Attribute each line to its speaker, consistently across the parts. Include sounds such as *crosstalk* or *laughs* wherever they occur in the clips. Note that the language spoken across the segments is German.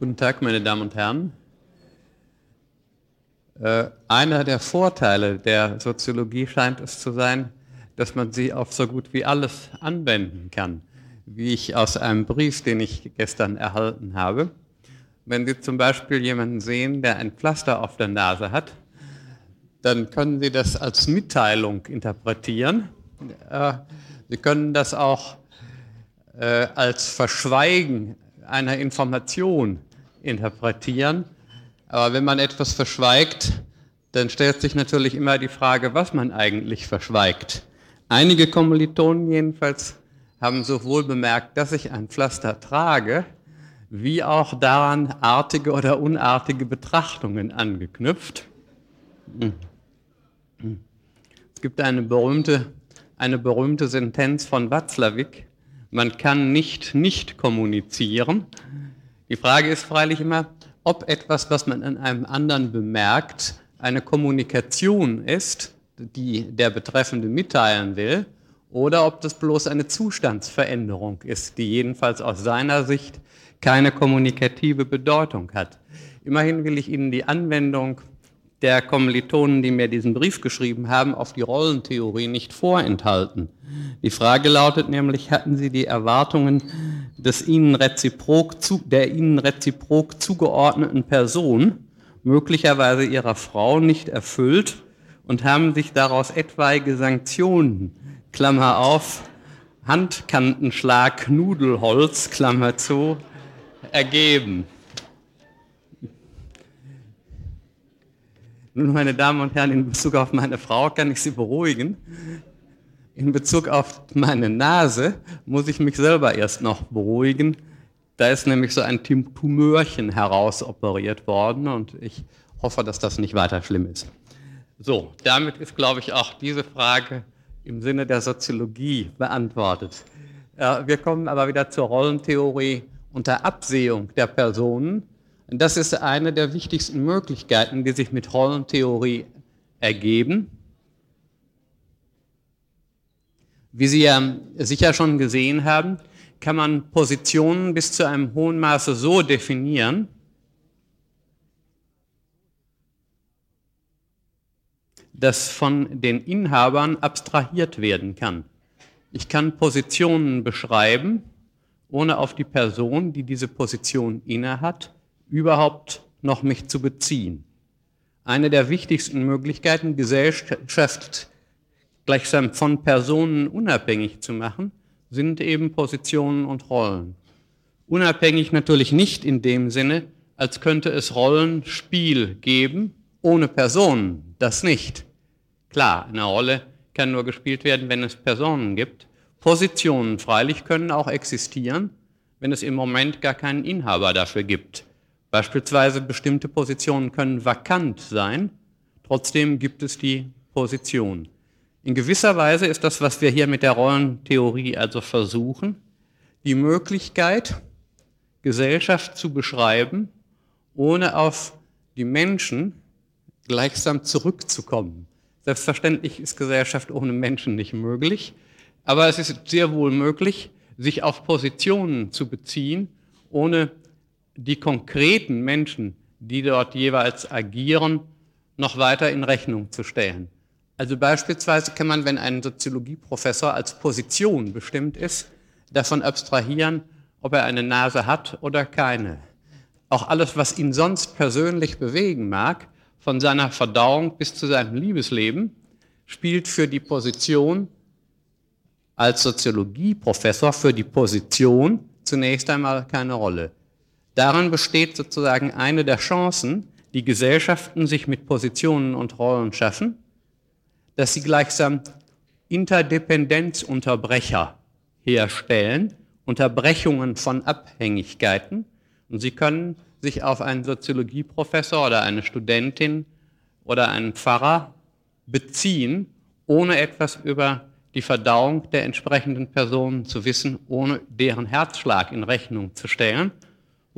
Speaker 1: Guten Tag, meine Damen und Herren. Äh, einer der Vorteile der Soziologie scheint es zu sein, dass man sie auf so gut wie alles anwenden kann, wie ich aus einem Brief, den ich gestern erhalten habe. Wenn Sie zum Beispiel jemanden sehen, der ein Pflaster auf der Nase hat, dann können Sie das als Mitteilung interpretieren. Äh, Sie können das auch äh, als Verschweigen einer Information interpretieren. Aber wenn man etwas verschweigt, dann stellt sich natürlich immer die Frage, was man eigentlich verschweigt. Einige Kommilitonen jedenfalls haben sowohl bemerkt, dass ich ein Pflaster trage, wie auch daran artige oder unartige Betrachtungen angeknüpft. Es gibt eine berühmte, eine berühmte Sentenz von Watzlawick, man kann nicht nicht kommunizieren. Die Frage ist freilich immer, ob etwas, was man an einem anderen bemerkt, eine Kommunikation ist, die der Betreffende mitteilen will, oder ob das bloß eine Zustandsveränderung ist, die jedenfalls aus seiner Sicht keine kommunikative Bedeutung hat. Immerhin will ich Ihnen die Anwendung der Kommilitonen, die mir diesen Brief geschrieben haben, auf die Rollentheorie nicht vorenthalten. Die Frage lautet nämlich, hatten Sie die Erwartungen des Ihnen reziprok zu, der Ihnen reziprok zugeordneten Person, möglicherweise Ihrer Frau, nicht erfüllt und haben sich daraus etwaige Sanktionen, Klammer auf, Handkantenschlag, Nudelholz, Klammer zu, ergeben? Nun, meine Damen und Herren, in Bezug auf meine Frau kann ich Sie beruhigen. In Bezug auf meine Nase muss ich mich selber erst noch beruhigen. Da ist nämlich so ein Tumörchen herausoperiert worden und ich hoffe, dass das nicht weiter schlimm ist. So, damit ist, glaube ich, auch diese Frage im Sinne der Soziologie beantwortet. Wir kommen aber wieder zur Rollentheorie unter Absehung der Personen das ist eine der wichtigsten Möglichkeiten, die sich mit Rollentheorie ergeben. Wie Sie ja sicher schon gesehen haben, kann man Positionen bis zu einem hohen Maße so definieren, dass von den Inhabern abstrahiert werden kann. Ich kann Positionen beschreiben, ohne auf die Person, die diese Position innehat, überhaupt noch mich zu beziehen. Eine der wichtigsten Möglichkeiten, Gesellschaft gleichsam von Personen unabhängig zu machen, sind eben Positionen und Rollen. Unabhängig natürlich nicht in dem Sinne, als könnte es Rollenspiel geben, ohne Personen, das nicht. Klar, eine Rolle kann nur gespielt werden, wenn es Personen gibt. Positionen freilich können auch existieren, wenn es im Moment gar keinen Inhaber dafür gibt. Beispielsweise bestimmte Positionen können vakant sein, trotzdem gibt es die Position. In gewisser Weise ist das, was wir hier mit der Rollentheorie also versuchen, die Möglichkeit, Gesellschaft zu beschreiben, ohne auf die Menschen gleichsam zurückzukommen. Selbstverständlich ist Gesellschaft ohne Menschen nicht möglich, aber es ist sehr wohl möglich, sich auf Positionen zu beziehen, ohne die konkreten Menschen, die dort jeweils agieren, noch weiter in Rechnung zu stellen. Also beispielsweise kann man, wenn ein Soziologieprofessor als Position bestimmt ist, davon abstrahieren, ob er eine Nase hat oder keine. Auch alles, was ihn sonst persönlich bewegen mag, von seiner Verdauung bis zu seinem Liebesleben, spielt für die Position als Soziologieprofessor, für die Position zunächst einmal keine Rolle. Darin besteht sozusagen eine der Chancen, die Gesellschaften sich mit Positionen und Rollen schaffen, dass sie gleichsam Interdependenzunterbrecher herstellen, Unterbrechungen von Abhängigkeiten. Und sie können sich auf einen Soziologieprofessor oder eine Studentin oder einen Pfarrer beziehen, ohne etwas über die Verdauung der entsprechenden Personen zu wissen, ohne deren Herzschlag in Rechnung zu stellen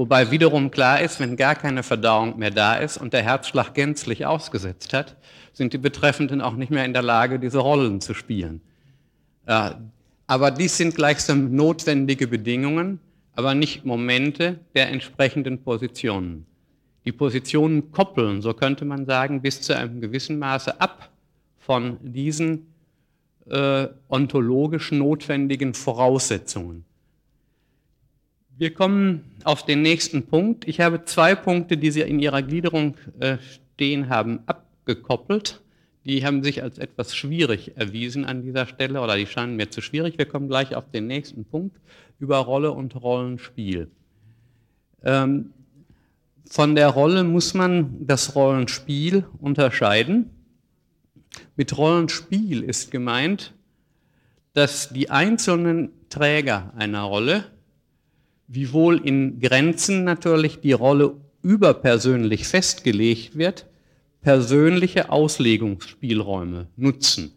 Speaker 1: Wobei wiederum klar ist, wenn gar keine Verdauung mehr da ist und der Herzschlag gänzlich ausgesetzt hat, sind die Betreffenden auch nicht mehr in der Lage, diese Rollen zu spielen. Aber dies sind gleichsam notwendige Bedingungen. aber nicht Momente der entsprechenden Positionen. Die Positionen koppeln, so könnte man sagen, bis zu einem gewissen Maße ab von diesen äh, ontologisch notwendigen Voraussetzungen. Wir kommen auf den nächsten Punkt. Ich habe zwei Punkte, die Sie in Ihrer Gliederung äh, stehen haben, abgekoppelt. Die haben sich als etwas schwierig erwiesen an dieser Stelle oder die scheinen mir zu schwierig. Wir kommen gleich auf den nächsten Punkt über Rolle und Rollenspiel. Ähm, von der Rolle muss man das Rollenspiel unterscheiden. Mit Rollenspiel ist gemeint, dass die einzelnen Träger einer Rolle wiewohl in Grenzen natürlich die Rolle überpersönlich festgelegt wird, persönliche Auslegungsspielräume nutzen.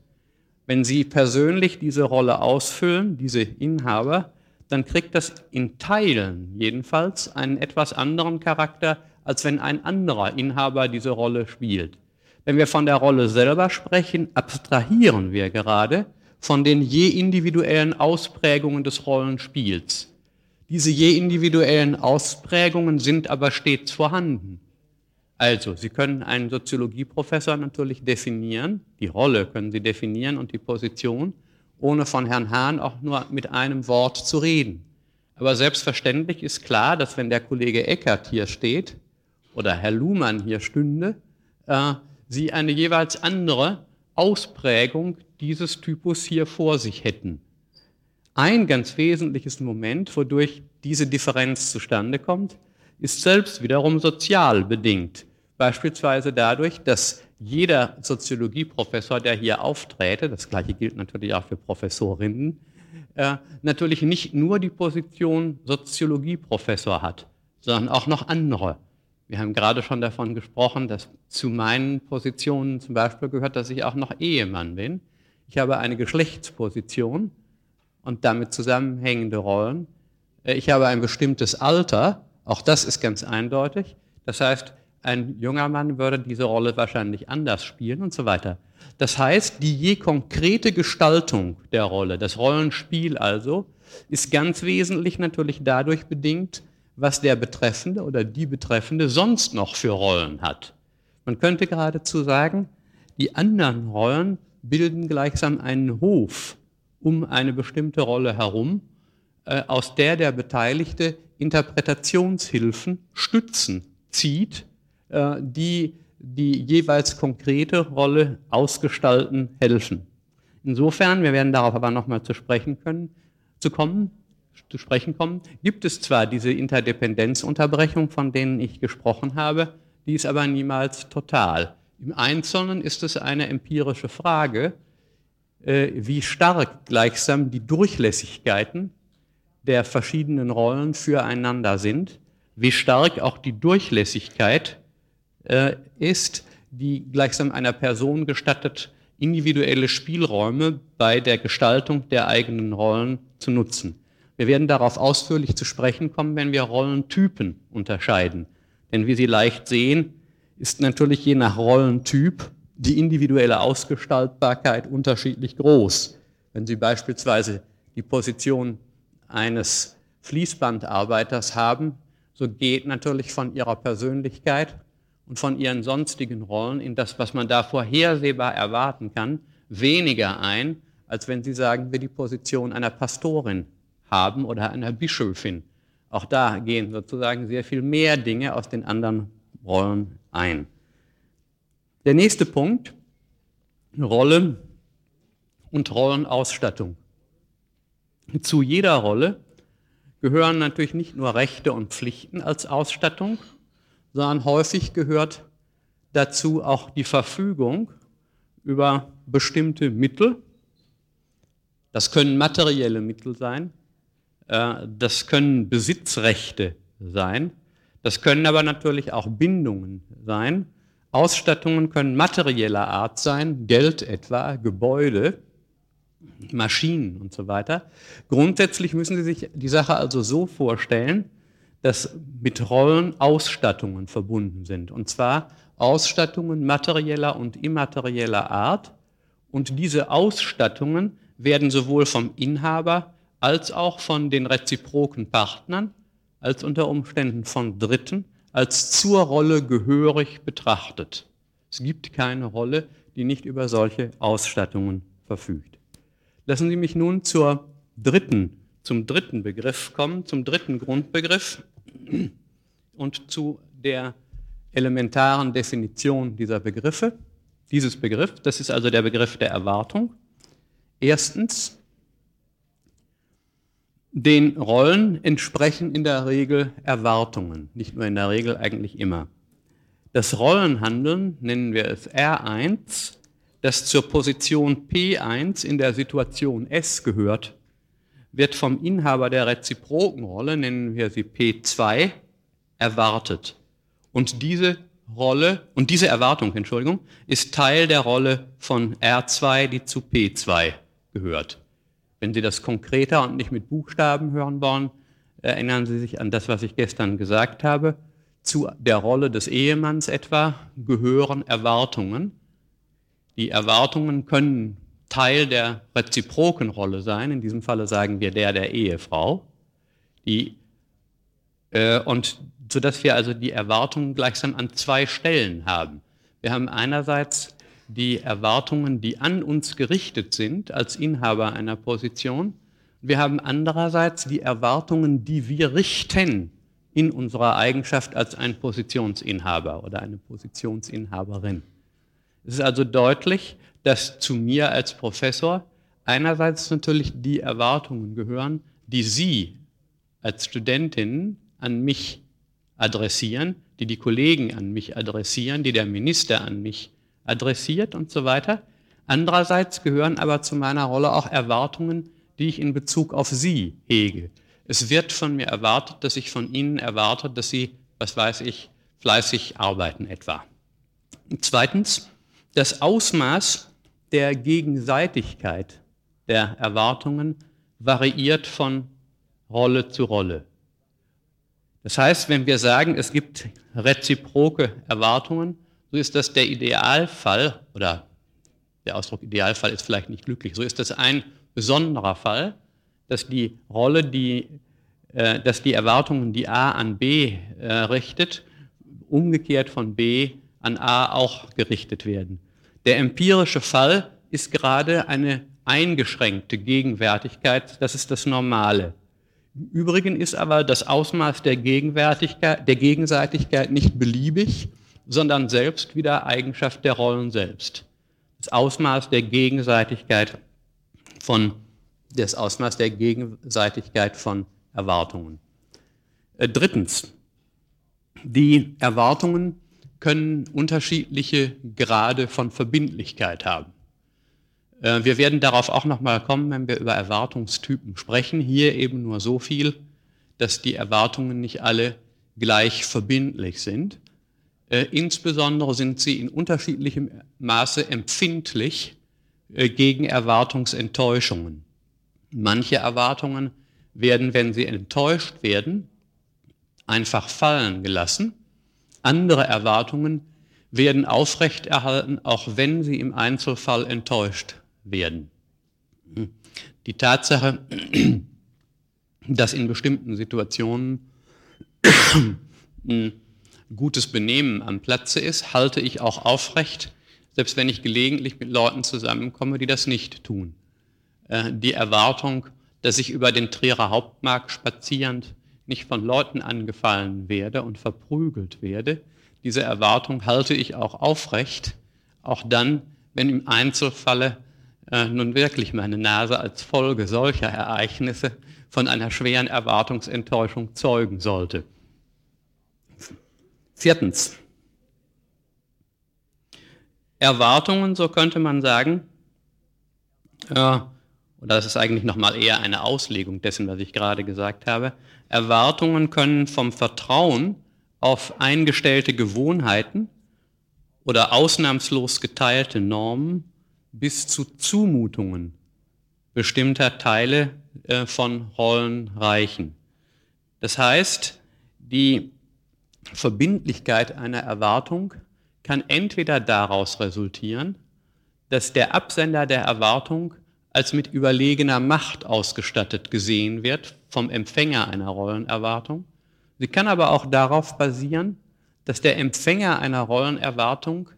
Speaker 1: Wenn Sie persönlich diese Rolle ausfüllen, diese Inhaber, dann kriegt das in Teilen jedenfalls einen etwas anderen Charakter, als wenn ein anderer Inhaber diese Rolle spielt. Wenn wir von der Rolle selber sprechen, abstrahieren wir gerade von den je individuellen Ausprägungen des Rollenspiels. Diese je individuellen Ausprägungen sind aber stets vorhanden. Also, Sie können einen Soziologieprofessor natürlich definieren, die Rolle können Sie definieren und die Position, ohne von Herrn Hahn auch nur mit einem Wort zu reden. Aber selbstverständlich ist klar, dass wenn der Kollege Eckert hier steht oder Herr Luhmann hier stünde, äh, Sie eine jeweils andere Ausprägung dieses Typus hier vor sich hätten. Ein ganz wesentliches Moment, wodurch diese Differenz zustande kommt, ist selbst wiederum sozial bedingt. Beispielsweise dadurch, dass jeder Soziologieprofessor, der hier aufträte, das gleiche gilt natürlich auch für Professorinnen, äh, natürlich nicht nur die Position Soziologieprofessor hat, sondern auch noch andere. Wir haben gerade schon davon gesprochen, dass zu meinen Positionen zum Beispiel gehört, dass ich auch noch Ehemann bin. Ich habe eine Geschlechtsposition und damit zusammenhängende Rollen. Äh, ich habe ein bestimmtes Alter, auch das ist ganz eindeutig. Das heißt, ein junger Mann würde diese Rolle wahrscheinlich anders spielen und so weiter. Das heißt, die je konkrete Gestaltung der Rolle, das Rollenspiel also, ist ganz wesentlich natürlich dadurch bedingt, was der Betreffende oder die Betreffende sonst noch für Rollen hat. Man könnte geradezu sagen, die anderen Rollen bilden gleichsam einen Hof um eine bestimmte Rolle herum, äh, aus der der Beteiligte Interpretationshilfen, Stützen zieht, die die jeweils konkrete Rolle ausgestalten helfen. Insofern, wir werden darauf aber nochmal zu sprechen können, zu kommen, zu sprechen kommen, gibt es zwar diese Interdependenzunterbrechung, von denen ich gesprochen habe, die ist aber niemals total. Im Einzelnen ist es eine empirische Frage, äh, wie stark gleichsam die Durchlässigkeiten der verschiedenen Rollen füreinander sind, wie stark auch die Durchlässigkeit äh, ist, die gleichsam einer Person gestattet, individuelle Spielräume bei der Gestaltung der eigenen Rollen zu nutzen. Wir werden darauf ausführlich zu sprechen kommen, wenn wir Rollentypen unterscheiden. Denn wie Sie leicht sehen, ist natürlich je nach Rollentyp die individuelle Ausgestaltbarkeit unterschiedlich groß. Wenn Sie beispielsweise die Position eines Fließbandarbeiters haben, so geht natürlich von Ihrer Persönlichkeit und von Ihren sonstigen Rollen in das, was man da vorhersehbar erwarten kann, weniger ein, als wenn Sie sagen, wir die Position einer Pastorin haben oder einer Bischöfin. Auch da gehen sozusagen sehr viel mehr Dinge aus den anderen Rollen ein. Der nächste Punkt, Rolle und Rollenausstattung. Zu jeder Rolle gehören natürlich nicht nur Rechte und Pflichten als Ausstattung, sondern häufig gehört dazu auch die Verfügung über bestimmte Mittel. Das können materielle Mittel sein, äh, das können Besitzrechte sein, das können aber natürlich auch Bindungen sein, Ausstattungen können materieller Art sein, Geld etwa, Gebäude, Maschinen und so weiter. Grundsätzlich müssen Sie sich die Sache also so vorstellen, dass mit Rollen Ausstattungen verbunden sind. Und zwar Ausstattungen materieller und immaterieller Art. Und diese Ausstattungen werden sowohl vom Inhaber als auch von den reziproken Partnern, als unter Umständen von Dritten, als zur Rolle gehörig betrachtet. Es gibt keine Rolle, die nicht über solche Ausstattungen verfügt. Lassen Sie mich nun zur dritten, zum dritten Begriff kommen, zum dritten Grundbegriff *clears throat* und zu der elementaren Definition dieser Begriffe, dieses Begriff. Das ist also der Begriff der Erwartung. Erstens, den Rollen entsprechen in der Regel Erwartungen, nicht nur in der Regel, eigentlich immer. Das Rollenhandeln nennen wir es R1, das zur Position P1 in der Situation S gehört, wird vom Inhaber der Reziprokenrolle, nennen wir sie P2, erwartet. Und diese Rolle, und diese Erwartung, Entschuldigung, ist Teil der Rolle von R2, die zu P2 gehört. Wenn Sie das konkreter und nicht mit Buchstaben hören wollen, erinnern Sie sich an das, was ich gestern gesagt habe. Zu der Rolle des Ehemanns etwa gehören Erwartungen. Die Erwartungen können Teil der reziproken Rolle sein. In diesem Falle sagen wir der der Ehefrau. Die, äh, und sodass wir also die Erwartungen gleichsam an zwei Stellen haben. Wir haben einerseits die Erwartungen, die an uns gerichtet sind als Inhaber einer Position. Wir haben andererseits die Erwartungen, die wir richten in unserer Eigenschaft als ein Positionsinhaber oder eine Positionsinhaberin. Es ist also deutlich, dass zu mir als Professor einerseits natürlich die Erwartungen gehören, die Sie als Studentin an mich adressieren, die die Kollegen an mich adressieren, die der Minister an mich adressiert und so weiter. Andererseits gehören aber zu meiner Rolle auch Erwartungen, die ich in Bezug auf Sie hege. Es wird von mir erwartet, dass ich von Ihnen erwarte, dass Sie, was weiß ich, fleißig arbeiten etwa. Und zweitens, das Ausmaß der Gegenseitigkeit der Erwartungen variiert von Rolle zu Rolle. Das heißt, wenn wir sagen, es gibt reziproke Erwartungen, so ist das der Idealfall, oder der Ausdruck Idealfall ist vielleicht nicht glücklich, so ist das ein besonderer Fall, dass die Rolle, die, äh, dass die Erwartungen, die A an B äh, richtet, umgekehrt von B an A auch gerichtet werden. Der empirische Fall ist gerade eine eingeschränkte Gegenwärtigkeit, das ist das Normale. Im Übrigen ist aber das Ausmaß der, Gegenwärtigkeit, der Gegenseitigkeit nicht beliebig, sondern selbst wieder Eigenschaft der Rollen selbst. Das Ausmaß der Gegenseitigkeit von, das Ausmaß der Gegenseitigkeit von Erwartungen. Äh, drittens, die Erwartungen können unterschiedliche Grade von Verbindlichkeit haben. Äh, wir werden darauf auch nochmal kommen, wenn wir über Erwartungstypen sprechen. Hier eben nur so viel, dass die Erwartungen nicht alle gleich verbindlich sind. Äh, insbesondere sind sie in unterschiedlichem Maße empfindlich äh, gegen Erwartungsenttäuschungen. Manche Erwartungen werden, wenn sie enttäuscht werden, einfach fallen gelassen. Andere Erwartungen werden aufrechterhalten, auch wenn sie im Einzelfall enttäuscht werden. Die Tatsache, dass in bestimmten Situationen gutes Benehmen am Platze ist, halte ich auch aufrecht, selbst wenn ich gelegentlich mit Leuten zusammenkomme, die das nicht tun. Äh, die Erwartung, dass ich über den Trierer Hauptmarkt spazierend nicht von Leuten angefallen werde und verprügelt werde, diese Erwartung halte ich auch aufrecht, auch dann, wenn im Einzelfalle äh, nun wirklich meine Nase als Folge solcher Ereignisse von einer schweren Erwartungsenttäuschung zeugen sollte. Viertens. Erwartungen, so könnte man sagen, äh, oder das ist eigentlich nochmal eher eine Auslegung dessen, was ich gerade gesagt habe. Erwartungen können vom Vertrauen auf eingestellte Gewohnheiten oder ausnahmslos geteilte Normen bis zu Zumutungen bestimmter Teile äh, von Rollen reichen. Das heißt, die Verbindlichkeit einer Erwartung kann entweder daraus resultieren, dass der Absender der Erwartung als mit überlegener Macht ausgestattet gesehen wird vom Empfänger einer Rollenerwartung. Sie kann aber auch darauf basieren, dass der Empfänger einer Rollenerwartung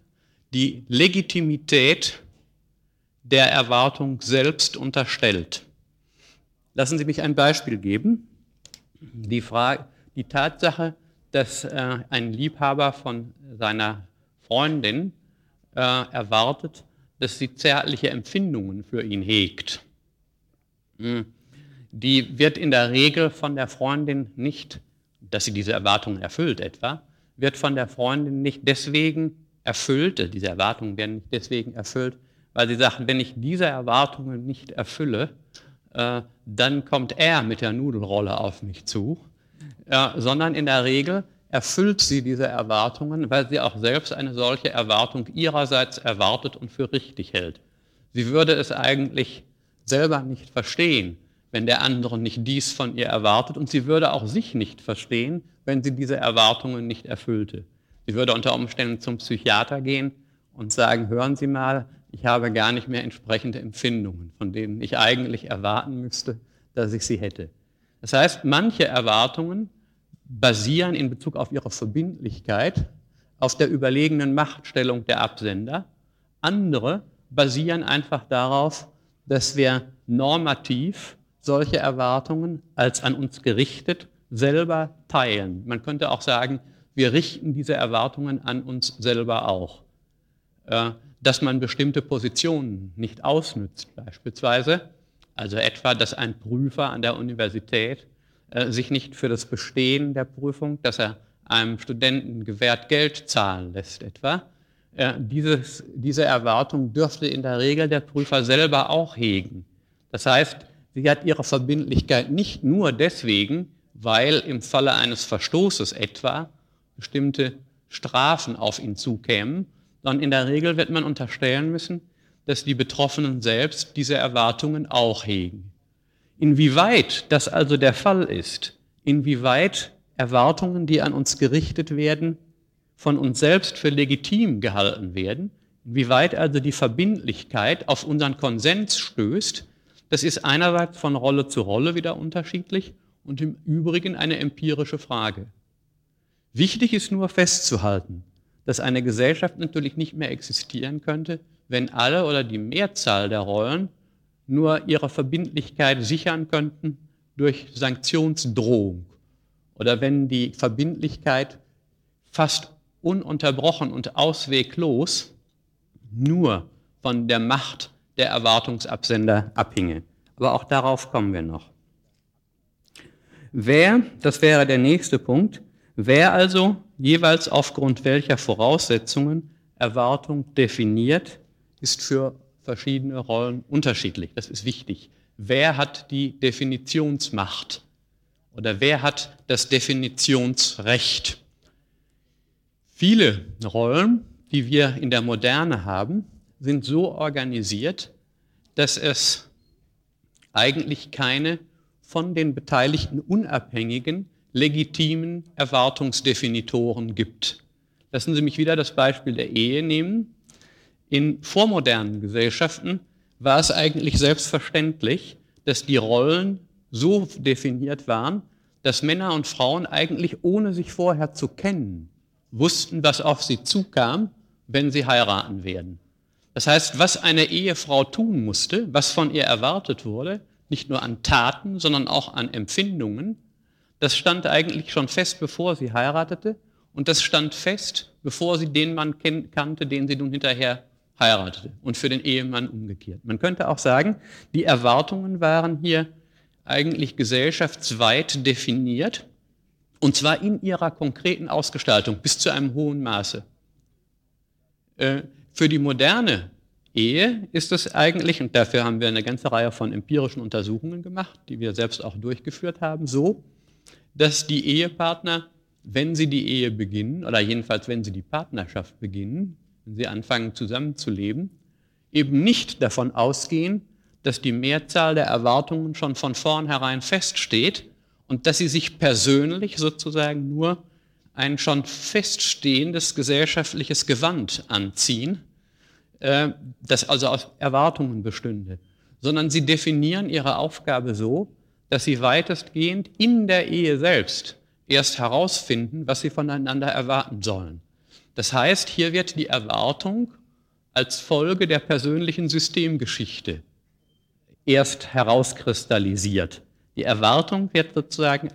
Speaker 1: die Legitimität der Erwartung selbst unterstellt. Lassen Sie mich ein Beispiel geben. Die, Frage, die Tatsache, dass äh, ein Liebhaber von seiner Freundin äh, erwartet, dass sie zärtliche Empfindungen für ihn hegt. Hm. Die wird in der Regel von der Freundin nicht, dass sie diese Erwartungen erfüllt etwa, wird von der Freundin nicht deswegen erfüllt, diese Erwartungen werden nicht deswegen erfüllt, weil sie sagt, wenn ich diese Erwartungen nicht erfülle, äh, dann kommt er mit der Nudelrolle auf mich zu, äh, sondern in der Regel erfüllt sie diese Erwartungen, weil sie auch selbst eine solche Erwartung ihrerseits erwartet und für richtig hält. Sie würde es eigentlich selber nicht verstehen, wenn der andere nicht dies von ihr erwartet und sie würde auch sich nicht verstehen, wenn sie diese Erwartungen nicht erfüllte. Sie würde unter Umständen zum Psychiater gehen und sagen, hören Sie mal, ich habe gar nicht mehr entsprechende Empfindungen, von denen ich eigentlich erwarten müsste, dass ich sie hätte. Das heißt, manche Erwartungen basieren in Bezug auf ihre Verbindlichkeit auf der überlegenen Machtstellung der Absender. Andere basieren einfach darauf, dass wir normativ solche Erwartungen als an uns gerichtet selber teilen. Man könnte auch sagen, wir richten diese Erwartungen an uns selber auch. Äh, dass man bestimmte Positionen nicht ausnützt, beispielsweise, also etwa, dass ein Prüfer an der Universität äh, sich nicht für das Bestehen der Prüfung, dass er einem Studenten gewährt Geld zahlen lässt etwa. Äh, dieses, diese Erwartung dürfte in der Regel der Prüfer selber auch hegen. Das heißt, sie hat ihre Verbindlichkeit nicht nur deswegen, weil im Falle eines Verstoßes etwa bestimmte Strafen auf ihn zukämen, sondern in der Regel wird man unterstellen müssen, dass die Betroffenen selbst diese Erwartungen auch hegen. Inwieweit das also der Fall ist, inwieweit Erwartungen, die an uns gerichtet werden, von uns selbst für legitim gehalten werden, inwieweit also die Verbindlichkeit auf unseren Konsens stößt, das ist einerseits von Rolle zu Rolle wieder unterschiedlich und im Übrigen eine empirische Frage. Wichtig ist nur festzuhalten, dass eine Gesellschaft natürlich nicht mehr existieren könnte, wenn alle oder die Mehrzahl der Rollen nur ihre Verbindlichkeit sichern könnten durch Sanktionsdrohung oder wenn die Verbindlichkeit fast ununterbrochen und ausweglos nur von der Macht der Erwartungsabsender abhinge. Aber auch darauf kommen wir noch. Wer, das wäre der nächste Punkt, wer also jeweils aufgrund welcher Voraussetzungen Erwartung definiert, ist für verschiedene Rollen unterschiedlich. Das ist wichtig. Wer hat die Definitionsmacht oder wer hat das Definitionsrecht? Viele Rollen, die wir in der Moderne haben, sind so organisiert, dass es eigentlich keine von den Beteiligten unabhängigen legitimen Erwartungsdefinitoren gibt. Lassen Sie mich wieder das Beispiel der Ehe nehmen. In vormodernen Gesellschaften war es eigentlich selbstverständlich, dass die Rollen so definiert waren, dass Männer und Frauen eigentlich ohne sich vorher zu kennen, wussten, was auf sie zukam, wenn sie heiraten werden. Das heißt, was eine Ehefrau tun musste, was von ihr erwartet wurde, nicht nur an Taten, sondern auch an Empfindungen, das stand eigentlich schon fest, bevor sie heiratete. Und das stand fest, bevor sie den Mann kannte, den sie nun hinterher heiratete. Und für den Ehemann umgekehrt. Man könnte auch sagen, die Erwartungen waren hier eigentlich gesellschaftsweit definiert. Und zwar in ihrer konkreten Ausgestaltung bis zu einem hohen Maße. Für die moderne Ehe ist es eigentlich, und dafür haben wir eine ganze Reihe von empirischen Untersuchungen gemacht, die wir selbst auch durchgeführt haben, so, dass die Ehepartner, wenn sie die Ehe beginnen, oder jedenfalls wenn sie die Partnerschaft beginnen, wenn sie anfangen zusammenzuleben, eben nicht davon ausgehen, dass die Mehrzahl der Erwartungen schon von vornherein feststeht und dass sie sich persönlich sozusagen nur ein schon feststehendes gesellschaftliches Gewand anziehen, äh, das also aus Erwartungen bestünde, sondern sie definieren ihre Aufgabe so, dass sie weitestgehend in der Ehe selbst erst herausfinden, was sie voneinander erwarten sollen. Das heißt, hier wird die Erwartung als Folge der persönlichen Systemgeschichte erst herauskristallisiert. Die Erwartung wird sozusagen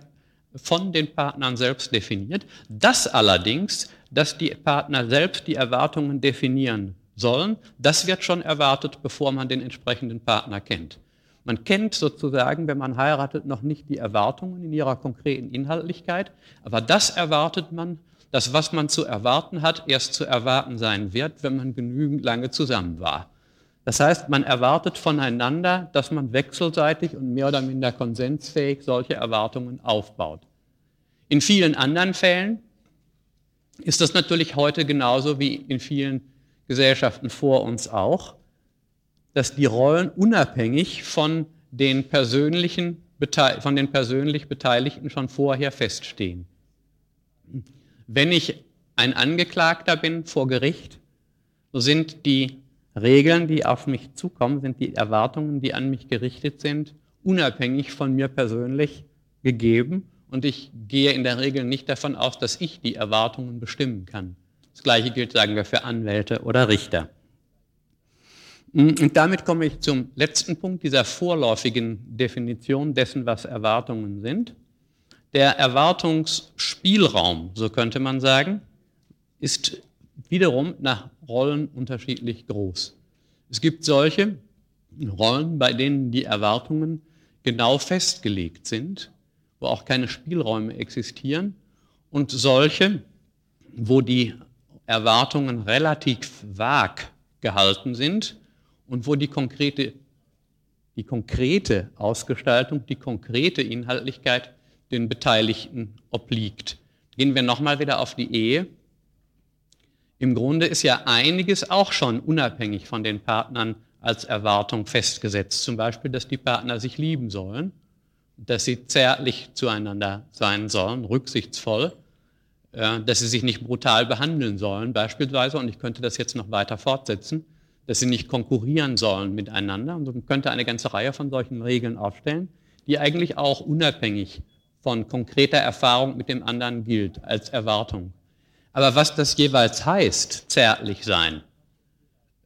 Speaker 1: von den Partnern selbst definiert. Das allerdings, dass die Partner selbst die Erwartungen definieren sollen, das wird schon erwartet, bevor man den entsprechenden Partner kennt. Man kennt sozusagen, wenn man heiratet, noch nicht die Erwartungen in ihrer konkreten Inhaltlichkeit, aber das erwartet man, dass was man zu erwarten hat, erst zu erwarten sein wird, wenn man genügend lange zusammen war. Das heißt, man erwartet voneinander, dass man wechselseitig und mehr oder minder konsensfähig solche Erwartungen aufbaut. In vielen anderen Fällen ist das natürlich heute genauso wie in vielen Gesellschaften vor uns auch dass die Rollen unabhängig von den persönlichen, von den persönlich Beteiligten schon vorher feststehen. Wenn ich ein Angeklagter bin vor Gericht, so sind die Regeln, die auf mich zukommen, sind die Erwartungen, die an mich gerichtet sind, unabhängig von mir persönlich gegeben. Und ich gehe in der Regel nicht davon aus, dass ich die Erwartungen bestimmen kann. Das Gleiche gilt, sagen wir, für Anwälte oder Richter. Mm, und damit komme ich zum letzten Punkt dieser vorläufigen Definition dessen, was Erwartungen sind. Der Erwartungsspielraum, so könnte man sagen, ist wiederum nach Rollen unterschiedlich groß. Es gibt solche Rollen, bei denen die Erwartungen genau festgelegt sind, wo auch keine Spielräume existieren, und solche, wo die Erwartungen relativ vag gehalten sind und wo die konkrete, die konkrete Ausgestaltung, die konkrete Inhaltlichkeit den Beteiligten obliegt. Gehen wir nochmal wieder auf die Ehe. Im Grunde ist ja einiges auch schon unabhängig von den Partnern als Erwartung festgesetzt. Zum Beispiel, dass die Partner sich lieben sollen, dass sie zärtlich zueinander sein sollen, rücksichtsvoll, äh, dass sie sich nicht brutal behandeln sollen beispielsweise. Und ich könnte das jetzt noch weiter fortsetzen dass sie nicht konkurrieren sollen miteinander. Und man könnte eine ganze Reihe von solchen Regeln aufstellen, die eigentlich auch unabhängig von konkreter Erfahrung mit dem anderen gilt als Erwartung. Aber was das jeweils heißt, zärtlich sein,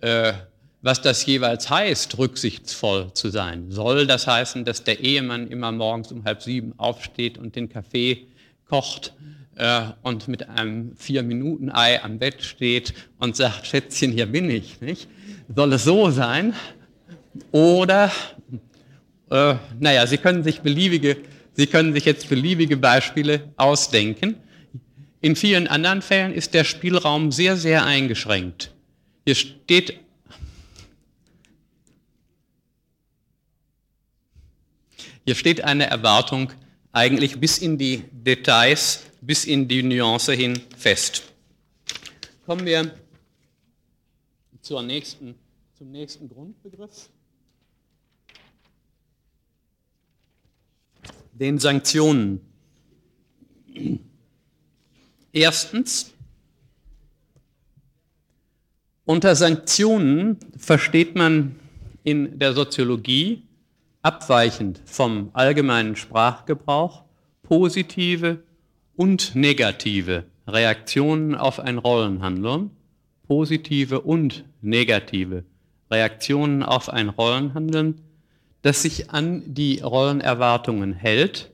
Speaker 1: äh, was das jeweils heißt, rücksichtsvoll zu sein, soll das heißen, dass der Ehemann immer morgens um halb sieben aufsteht und den Kaffee kocht äh, und mit einem Vier-Minuten-Ei am Bett steht und sagt, Schätzchen, hier bin ich, nicht? soll es so sein? Oder, äh, naja, Sie können sich beliebige, Sie können sich jetzt beliebige Beispiele ausdenken. In vielen anderen Fällen ist der Spielraum sehr, sehr eingeschränkt. Hier steht Hier steht eine Erwartung eigentlich bis in die Details, bis in die Nuance hin fest. Kommen wir zur nächsten, zum nächsten Grundbegriff. Den Sanktionen. Erstens, unter Sanktionen versteht man in der Soziologie abweichend vom allgemeinen Sprachgebrauch positive und negative Reaktionen auf ein Rollenhandeln positive und negative Reaktionen auf ein Rollenhandeln, das sich an die Rollenerwartungen hält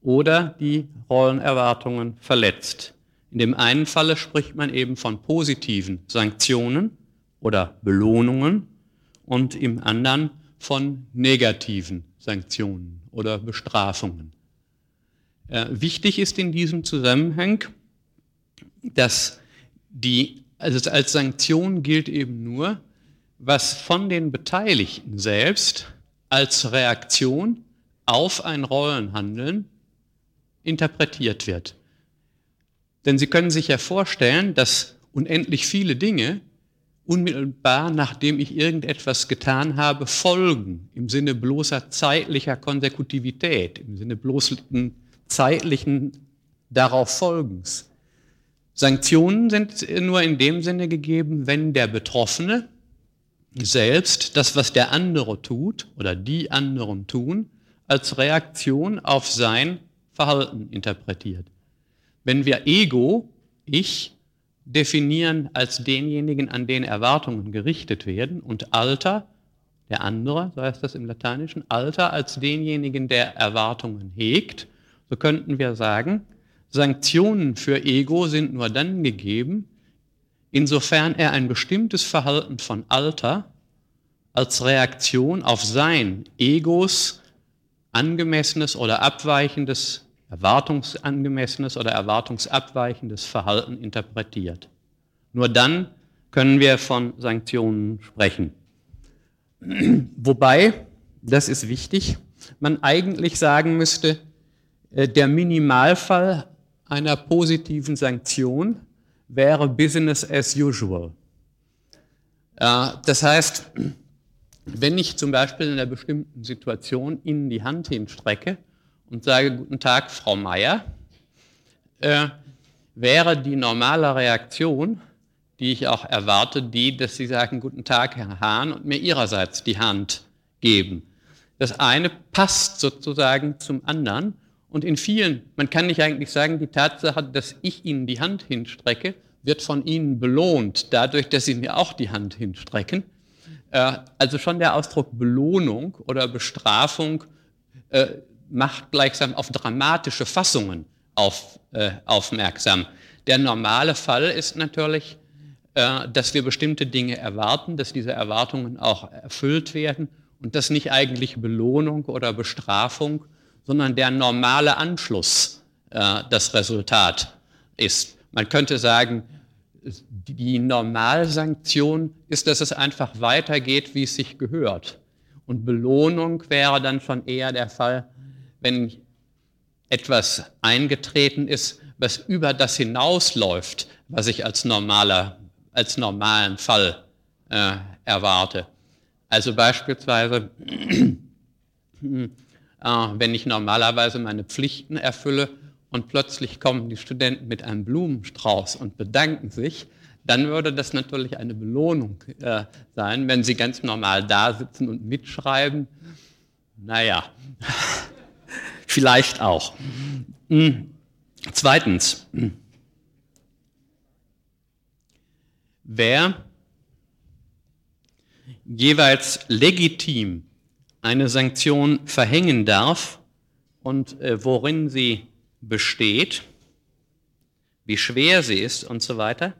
Speaker 1: oder die Rollenerwartungen verletzt. In dem einen Falle spricht man eben von positiven Sanktionen oder Belohnungen und im anderen von negativen Sanktionen oder Bestrafungen. Äh, wichtig ist in diesem Zusammenhang, dass die also als Sanktion gilt eben nur, was von den Beteiligten selbst als Reaktion auf ein Rollenhandeln interpretiert wird. Denn Sie können sich ja vorstellen, dass unendlich viele Dinge unmittelbar nachdem ich irgendetwas getan habe, folgen im Sinne bloßer zeitlicher Konsekutivität, im Sinne bloßen zeitlichen darauf Folgens. Sanktionen sind nur in dem Sinne gegeben, wenn der Betroffene selbst das, was der andere tut oder die anderen tun, als Reaktion auf sein Verhalten interpretiert. Wenn wir Ego, ich, definieren als denjenigen, an den Erwartungen gerichtet werden und Alter, der andere, so heißt das im Lateinischen, Alter als denjenigen, der Erwartungen hegt, so könnten wir sagen, Sanktionen für Ego sind nur dann gegeben, insofern er ein bestimmtes Verhalten von Alter als Reaktion auf sein Egos angemessenes oder abweichendes, erwartungsangemessenes oder erwartungsabweichendes Verhalten interpretiert. Nur dann können wir von Sanktionen sprechen. *clears throat* Wobei, das ist wichtig, man eigentlich sagen müsste, äh, der Minimalfall einer positiven Sanktion wäre Business as usual. Äh, das heißt, wenn ich zum Beispiel in einer bestimmten Situation Ihnen die Hand hinstrecke und sage, guten Tag, Frau Meier, äh, wäre die normale Reaktion, die ich auch erwarte, die, dass Sie sagen, guten Tag, Herr Hahn, und mir Ihrerseits die Hand geben. Das eine passt sozusagen zum anderen. Und in vielen, man kann nicht eigentlich sagen, die Tatsache, dass ich Ihnen die Hand hinstrecke, wird von Ihnen belohnt, dadurch, dass Sie mir auch die Hand hinstrecken. Äh, also schon der Ausdruck Belohnung oder Bestrafung äh, macht gleichsam auf dramatische Fassungen auf, äh, aufmerksam. Der normale Fall ist natürlich, äh, dass wir bestimmte Dinge erwarten, dass diese Erwartungen auch erfüllt werden und dass nicht eigentlich Belohnung oder Bestrafung, sondern der normale Anschluss äh, das Resultat ist. Man könnte sagen, die Normalsanktion ist, dass es einfach weitergeht, wie es sich gehört. Und Belohnung wäre dann schon eher der Fall, wenn etwas eingetreten ist, was über das hinausläuft, was ich als normaler als normalen Fall äh, erwarte. Also beispielsweise, *clears throat* äh, wenn ich normalerweise meine Pflichten erfülle und plötzlich kommen die Studenten mit einem Blumenstrauß und bedanken sich, dann würde das natürlich eine Belohnung äh, sein, wenn sie ganz normal da sitzen und mitschreiben. Naja, *laughs* vielleicht auch. Hm. Zweitens, wer jeweils legitim eine Sanktion verhängen darf und äh, worin sie besteht, wie schwer sie ist und so weiter,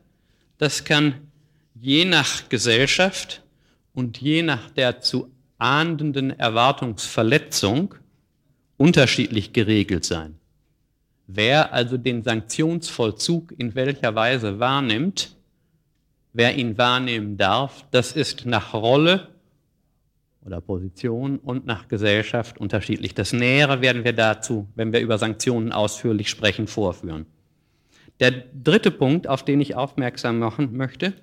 Speaker 1: das kann je nach Gesellschaft und je nach der zu ahndenden Erwartungsverletzung unterschiedlich geregelt sein. Wer also den Sanktionsvollzug in welcher Weise wahrnimmt, wer ihn wahrnehmen darf, das ist nach Rolle oder Position und nach Gesellschaft unterschiedlich. Das Nähere werden wir dazu, wenn wir über Sanktionen ausführlich sprechen, vorführen. Der dritte Punkt, auf den ich aufmerksam machen möchte,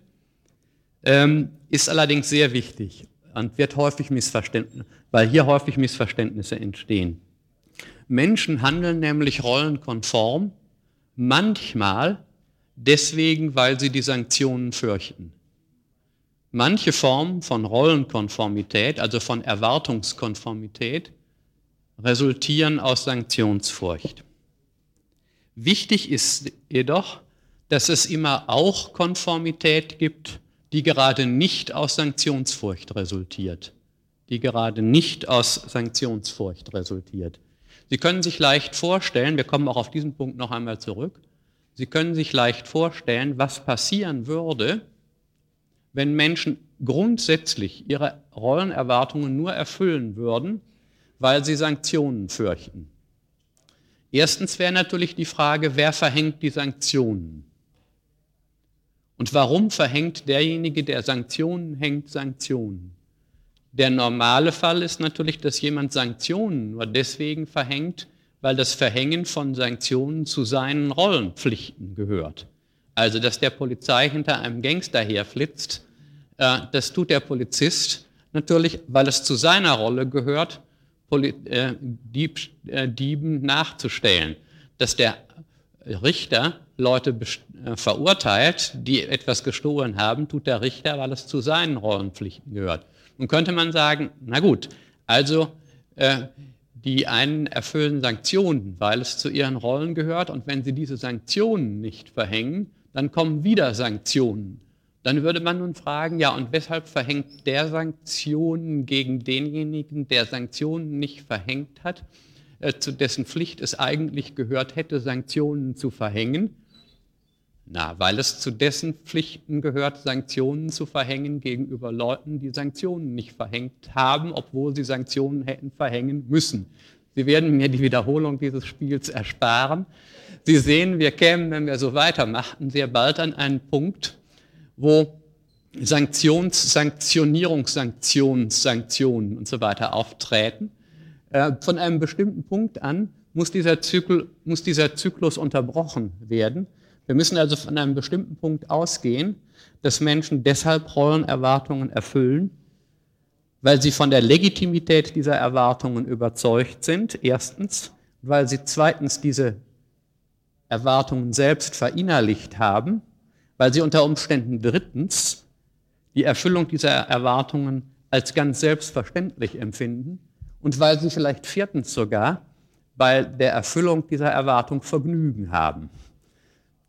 Speaker 1: ähm, ist allerdings sehr wichtig und wird häufig Missverständnisse, weil hier häufig Missverständnisse entstehen. Menschen handeln nämlich rollenkonform, manchmal deswegen, weil sie die Sanktionen fürchten. Manche Formen von Rollenkonformität, also von Erwartungskonformität, resultieren aus Sanktionsfurcht. Wichtig ist jedoch, dass es immer auch Konformität gibt, die gerade nicht aus Sanktionsfurcht resultiert. Die gerade nicht aus Sanktionsfurcht resultiert. Sie können sich leicht vorstellen, wir kommen auch auf diesen Punkt noch einmal zurück, Sie können sich leicht vorstellen, was passieren würde, wenn Menschen grundsätzlich ihre Rollenerwartungen nur erfüllen würden, weil sie Sanktionen fürchten. Erstens wäre natürlich die Frage, wer verhängt die Sanktionen? Und warum verhängt derjenige, der Sanktionen hängt, Sanktionen? Der normale Fall ist natürlich, dass jemand Sanktionen nur deswegen verhängt, weil das Verhängen von Sanktionen zu seinen Rollenpflichten gehört. Also, dass der Polizei hinter einem Gangster herflitzt, äh, das tut der Polizist natürlich, weil es zu seiner Rolle gehört, Poli äh, Dieb, äh, Dieben nachzustellen. Dass der Richter Leute äh, verurteilt, die etwas gestohlen haben, tut der Richter, weil es zu seinen Rollenpflichten gehört. Nun könnte man sagen, na gut, also äh, die einen erfüllen Sanktionen, weil es zu ihren Rollen gehört, und wenn sie diese Sanktionen nicht verhängen, dann kommen wieder Sanktionen. Dann würde man nun fragen, ja, und weshalb verhängt der Sanktionen gegen denjenigen, der Sanktionen nicht verhängt hat? Äh, zu dessen Pflicht es eigentlich gehört hätte, Sanktionen zu verhängen. Na, weil es zu dessen Pflichten gehört, Sanktionen zu verhängen gegenüber Leuten, die Sanktionen nicht verhängt haben, obwohl sie Sanktionen hätten verhängen müssen. Sie werden mir die Wiederholung dieses Spiels ersparen. Sie sehen, wir kämen, wenn wir so weitermachen, sehr bald an einen Punkt, wo Sanktions, Sanktionierungssanktions, Sanktionen und so weiter auftreten äh, von einem bestimmten Punkt an muss dieser, Zyklus, muss dieser Zyklus unterbrochen werden. Wir müssen also von einem bestimmten Punkt ausgehen, dass Menschen deshalb Rollenerwartungen erfüllen, weil sie von der Legitimität dieser Erwartungen überzeugt sind, erstens, weil sie zweitens diese Erwartungen selbst verinnerlicht haben, weil sie unter Umständen drittens die Erfüllung dieser Erwartungen als ganz selbstverständlich empfinden und weil sie vielleicht viertens sogar bei der Erfüllung dieser Erwartung Vergnügen haben.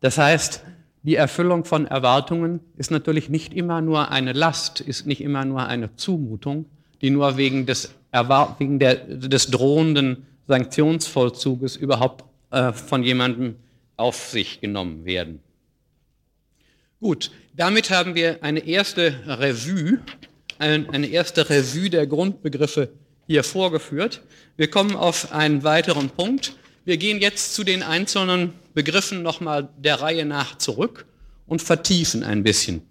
Speaker 1: Das heißt, die Erfüllung von Erwartungen ist natürlich nicht immer nur eine Last, ist nicht immer nur eine Zumutung, die nur wegen des, Erwar wegen der, des drohenden Sanktionsvollzuges überhaupt äh, von jemandem auf sich genommen werden. Gut, damit haben wir eine erste Revue, eine erste Revue der Grundbegriffe hier vorgeführt. Wir kommen auf einen weiteren Punkt. Wir gehen jetzt zu den einzelnen Begriffen nochmal der Reihe nach zurück und vertiefen ein bisschen.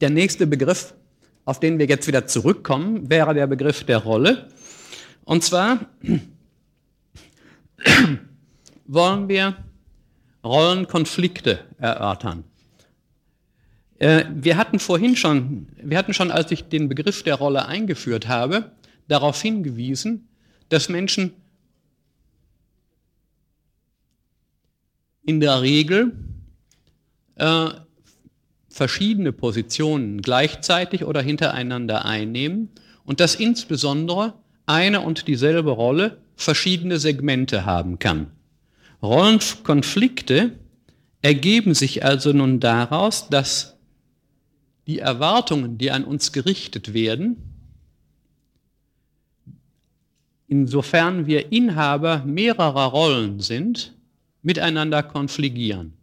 Speaker 1: Der nächste Begriff, auf den wir jetzt wieder zurückkommen, wäre der Begriff der Rolle. Und zwar wollen wir Rollenkonflikte erörtern. Äh, wir hatten vorhin schon, wir hatten schon, als ich den Begriff der Rolle eingeführt habe, darauf hingewiesen, dass Menschen in der Regel äh, verschiedene Positionen gleichzeitig oder hintereinander einnehmen und dass insbesondere eine und dieselbe Rolle verschiedene Segmente haben kann. Rollenkonflikte ergeben sich also nun daraus, dass die Erwartungen, die an uns gerichtet werden, insofern wir Inhaber mehrerer Rollen sind, miteinander konfligieren.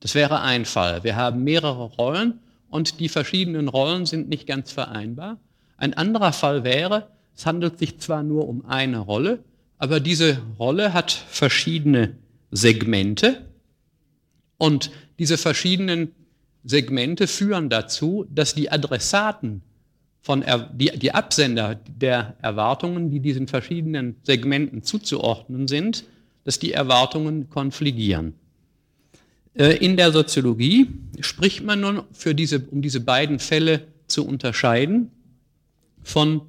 Speaker 1: Das wäre ein Fall. Wir haben mehrere Rollen und die verschiedenen Rollen sind nicht ganz vereinbar. Ein anderer Fall wäre, es handelt sich zwar nur um eine Rolle, aber diese Rolle hat verschiedene Segmente und diese verschiedenen Segmente führen dazu, dass die Adressaten von die, die Absender der Erwartungen, die diesen verschiedenen Segmenten zuzuordnen sind, dass die Erwartungen konfligieren. Äh, in der Soziologie spricht man nun, für diese, um diese beiden Fälle zu unterscheiden, von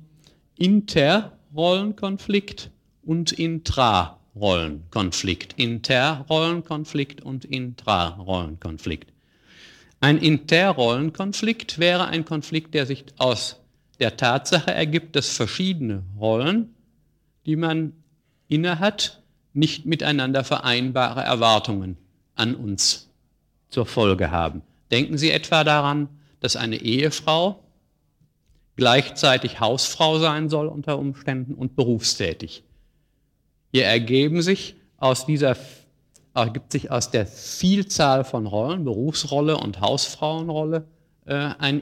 Speaker 1: Interrollenkonflikt und Intrarollenkonflikt. Interrollenkonflikt und Intrarollenkonflikt. Ein Interrollenkonflikt wäre ein Konflikt, der sich aus der Tatsache ergibt, dass verschiedene Rollen, die man innehat, nicht miteinander vereinbare Erwartungen an uns zur Folge haben. Denken Sie etwa daran, dass eine Ehefrau gleichzeitig Hausfrau sein soll unter Umständen und berufstätig. Hier ergeben sich aus dieser ergibt sich aus der Vielzahl von Rollen, Berufsrolle und Hausfrauenrolle, äh, ein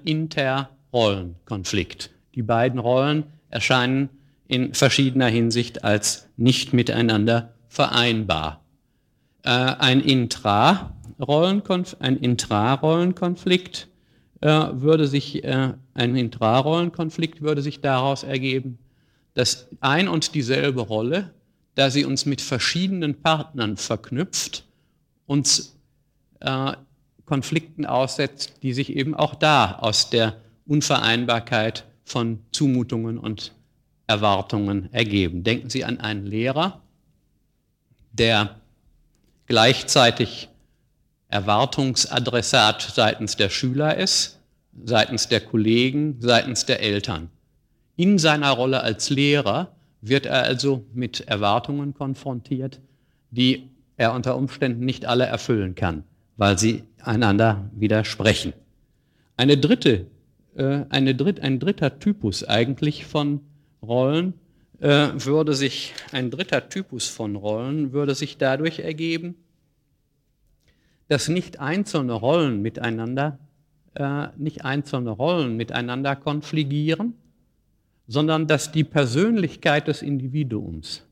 Speaker 1: Interrollenkonflikt. Die beiden Rollen erscheinen in verschiedener Hinsicht als nicht miteinander vereinbar. Äh, ein Intrarollenkonflikt, Intrarollenkonflikt äh, würde sich, äh, ein Intrarollenkonflikt würde sich daraus ergeben, dass ein und dieselbe Rolle da sie uns mit verschiedenen Partnern verknüpft, uns äh, Konflikten aussetzt, die sich eben auch da aus der Unvereinbarkeit von Zumutungen und Erwartungen ergeben. Denken Sie an einen Lehrer, der gleichzeitig Erwartungsadressat seitens der Schüler ist, seitens der Kollegen, seitens der Eltern. In seiner Rolle als Lehrer wird er also mit Erwartungen konfrontiert, die er unter Umständen nicht alle erfüllen kann, weil sie einander widersprechen. Eine dritte, eine dritt, ein dritter Typus eigentlich von Rollen äh, würde sich, ein dritter Typus von Rollen würde sich dadurch ergeben, dass nicht einzelne Rollen miteinander, äh, nicht einzelne Rollen miteinander konfligieren, sondern dass die Persönlichkeit des Individuums,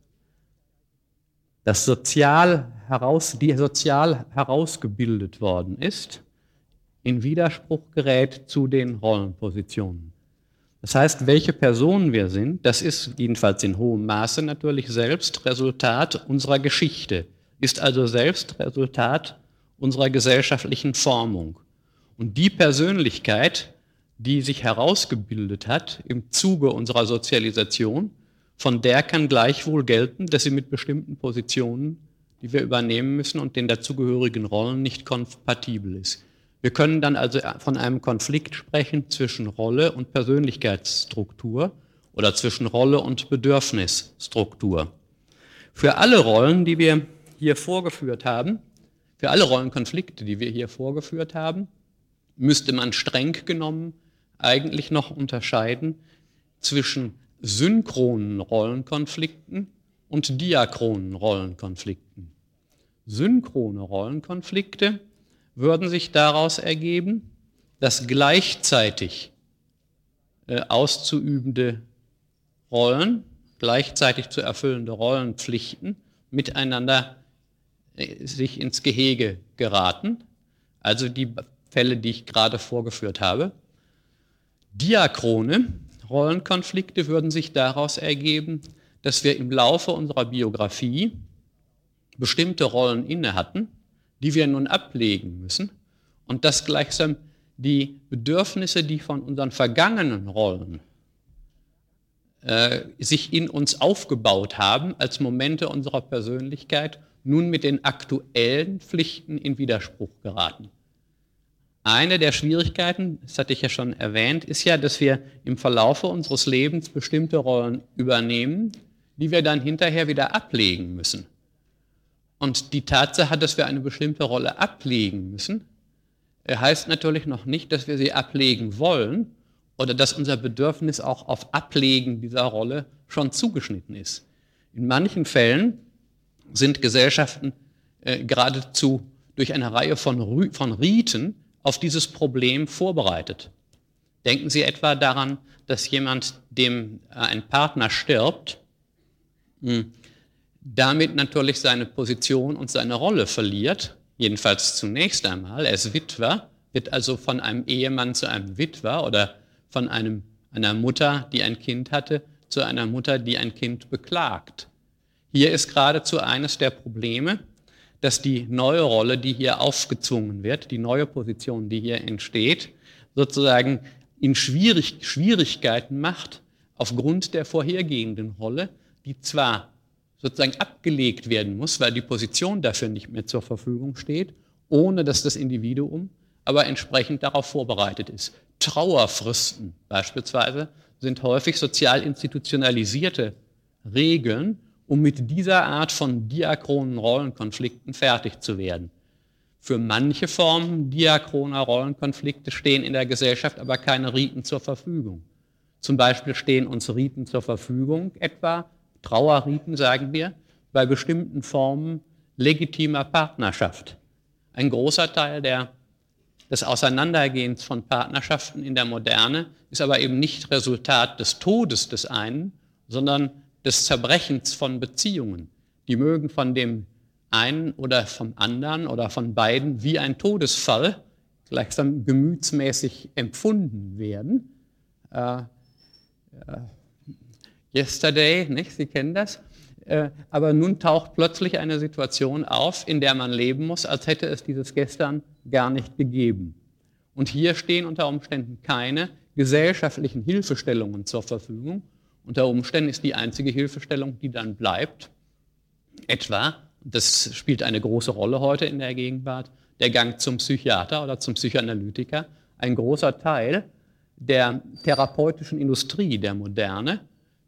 Speaker 1: das sozial heraus, die sozial herausgebildet worden ist, in Widerspruch gerät zu den Rollenpositionen. Das heißt, welche Personen wir sind, das ist jedenfalls in hohem Maße natürlich selbst Resultat unserer Geschichte, ist also selbst Resultat unserer gesellschaftlichen Formung. Und die Persönlichkeit, die sich herausgebildet hat im Zuge unserer Sozialisation, von der kann gleichwohl gelten, dass sie mit bestimmten Positionen, die wir übernehmen müssen und den dazugehörigen Rollen nicht kompatibel ist. Wir können dann also von einem Konflikt sprechen zwischen Rolle und Persönlichkeitsstruktur oder zwischen Rolle und Bedürfnisstruktur. Für alle Rollen, die wir hier vorgeführt haben, für alle Rollenkonflikte, die wir hier vorgeführt haben, müsste man streng genommen eigentlich noch unterscheiden zwischen synchronen Rollenkonflikten und diachronen Rollenkonflikten. Synchrone Rollenkonflikte würden sich daraus ergeben, dass gleichzeitig äh, auszuübende Rollen, gleichzeitig zu erfüllende Rollenpflichten miteinander äh, sich ins Gehege geraten. Also die Fälle, die ich gerade vorgeführt habe. Diachrone Rollenkonflikte würden sich daraus ergeben, dass wir im Laufe unserer Biografie bestimmte Rollen inne hatten, die wir nun ablegen müssen und dass gleichsam die Bedürfnisse, die von unseren vergangenen Rollen äh, sich in uns aufgebaut haben, als Momente unserer Persönlichkeit, nun mit den aktuellen Pflichten in Widerspruch geraten. Eine der Schwierigkeiten, das hatte ich ja schon erwähnt, ist ja, dass wir im Verlaufe unseres Lebens bestimmte Rollen übernehmen, die wir dann hinterher wieder ablegen müssen. Und die Tatsache, dass wir eine bestimmte Rolle ablegen müssen, heißt natürlich noch nicht, dass wir sie ablegen wollen oder dass unser Bedürfnis auch auf Ablegen dieser Rolle schon zugeschnitten ist. In manchen Fällen sind Gesellschaften äh, geradezu durch eine Reihe von, von Riten auf dieses Problem vorbereitet. Denken Sie etwa daran, dass jemand, dem äh, ein Partner stirbt, hm, damit natürlich seine Position und seine Rolle verliert, jedenfalls zunächst einmal. Er ist Witwer, wird also von einem Ehemann zu einem Witwer oder von einem, einer Mutter, die ein Kind hatte, zu einer Mutter, die ein Kind beklagt. Hier ist geradezu eines der Probleme, dass die neue Rolle, die hier aufgezwungen wird, die neue Position, die hier entsteht, sozusagen in Schwierig Schwierigkeiten macht aufgrund der vorhergehenden Rolle, die zwar sozusagen abgelegt werden muss, weil die Position dafür nicht mehr zur Verfügung steht, ohne dass das Individuum aber entsprechend darauf vorbereitet ist. Trauerfristen beispielsweise sind häufig sozial institutionalisierte Regeln, um mit dieser Art von diachronen Rollenkonflikten fertig zu werden. Für manche Formen diachroner Rollenkonflikte stehen in der Gesellschaft aber keine Riten zur Verfügung. Zum Beispiel stehen uns Riten zur Verfügung, etwa Trauerriten, sagen wir, bei bestimmten Formen legitimer Partnerschaft. Ein großer Teil der, des Auseinandergehens von Partnerschaften in der Moderne ist aber eben nicht Resultat des Todes des einen, sondern des Zerbrechens von Beziehungen. Die mögen von dem einen oder vom anderen oder von beiden wie ein Todesfall gleichsam gemütsmäßig empfunden werden. Äh, äh, yesterday, nicht? Sie kennen das. Äh, aber nun taucht plötzlich eine Situation auf, in der man leben muss, als hätte es dieses gestern gar nicht gegeben. Und hier stehen unter Umständen keine gesellschaftlichen Hilfestellungen zur Verfügung, Unter Umständen ist die einzige Hilfestellung, die dann bleibt, etwa, das spielt eine große Rolle heute in der Gegenwart, der Gang zum Psychiater oder zum Psychoanalytiker. Ein großer Teil der therapeutischen Industrie der Moderne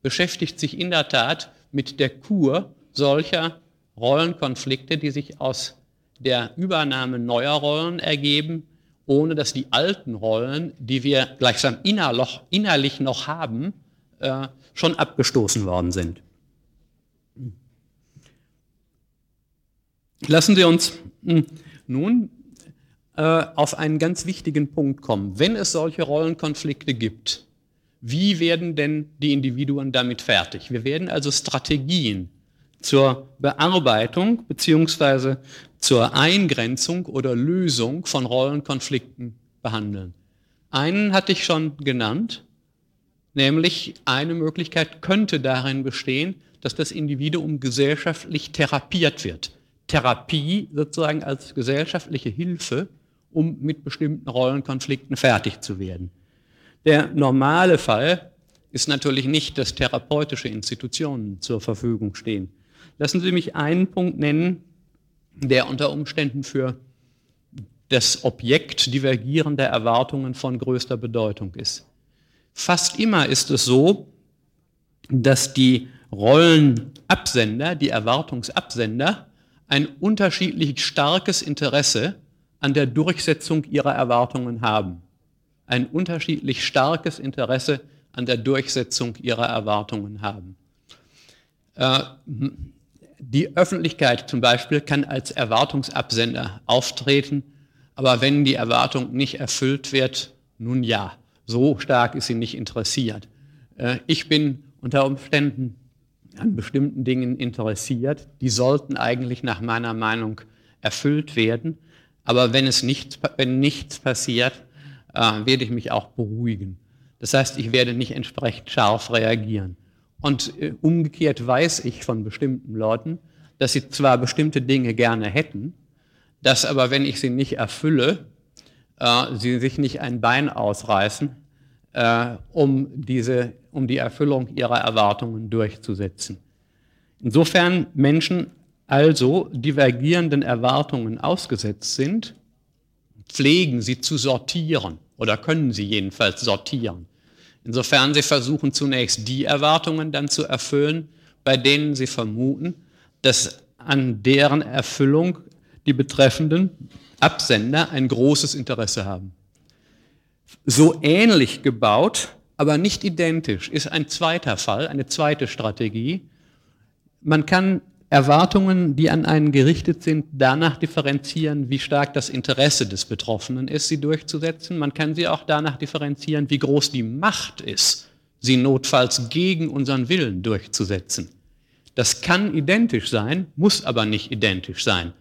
Speaker 1: beschäftigt sich in der Tat mit der Kur solcher Rollenkonflikte, die sich aus der Übernahme neuer Rollen ergeben, ohne dass die alten Rollen, die wir gleichsam innerlich noch haben, äh, schon abgestoßen worden sind. Lassen Sie uns hm, nun äh, auf einen ganz wichtigen Punkt kommen. Wenn es solche Rollenkonflikte gibt, wie werden denn die Individuen damit fertig? Wir werden also Strategien zur Bearbeitung beziehungsweise zur Eingrenzung oder Lösung von Rollenkonflikten behandeln. Einen hatte ich schon genannt, nämlich eine Möglichkeit könnte darin bestehen, dass das Individuum gesellschaftlich therapiert wird. Therapie sozusagen als gesellschaftliche Hilfe, um mit bestimmten Rollenkonflikten fertig zu werden. Der normale Fall ist natürlich nicht, dass therapeutische Institutionen zur Verfügung stehen. Lassen Sie mich einen Punkt nennen, der unter Umständen für das Objekt divergierender Erwartungen von größter Bedeutung ist. Fast immer ist es so, dass die Rollenabsender, die Erwartungsabsender, ein unterschiedlich starkes Interesse an der Durchsetzung ihrer Erwartungen haben. Ein unterschiedlich starkes Interesse an der Durchsetzung ihrer Erwartungen haben. Äh, die Öffentlichkeit zum Beispiel kann als Erwartungsabsender auftreten, aber wenn die Erwartung nicht erfüllt wird, nun ja, so stark ist sie nicht interessiert. Äh, ich bin unter Umständen an bestimmten Dingen interessiert, die sollten eigentlich nach meiner Meinung erfüllt werden, aber wenn es nicht, wenn nichts passiert, äh, werde ich mich auch beruhigen. Das heißt, ich werde nicht entsprechend scharf reagieren. Und äh, umgekehrt weiß ich von bestimmten Leuten, dass sie zwar bestimmte Dinge gerne hätten, dass aber, wenn ich sie nicht erfülle, äh, sie sich nicht ein Bein ausreißen, äh, um, diese, um die Erfüllung ihrer Erwartungen durchzusetzen. Insofern Menschen also divergierenden Erwartungen ausgesetzt sind, pflegen sie zu sortieren oder können sie jedenfalls sortieren. Insofern sie versuchen zunächst die Erwartungen dann zu erfüllen, bei denen sie vermuten, dass an deren Erfüllung die betreffenden Absender ein großes Interesse haben. So ähnlich gebaut, aber nicht identisch, ist ein zweiter Fall, eine zweite Strategie. Man kann Erwartungen, die an einen gerichtet sind, danach differenzieren, wie stark das Interesse des Betroffenen ist, sie durchzusetzen. Man kann sie auch danach differenzieren, wie groß die Macht ist, sie notfalls gegen unseren Willen durchzusetzen. Das kann identisch sein, muss aber nicht identisch sein.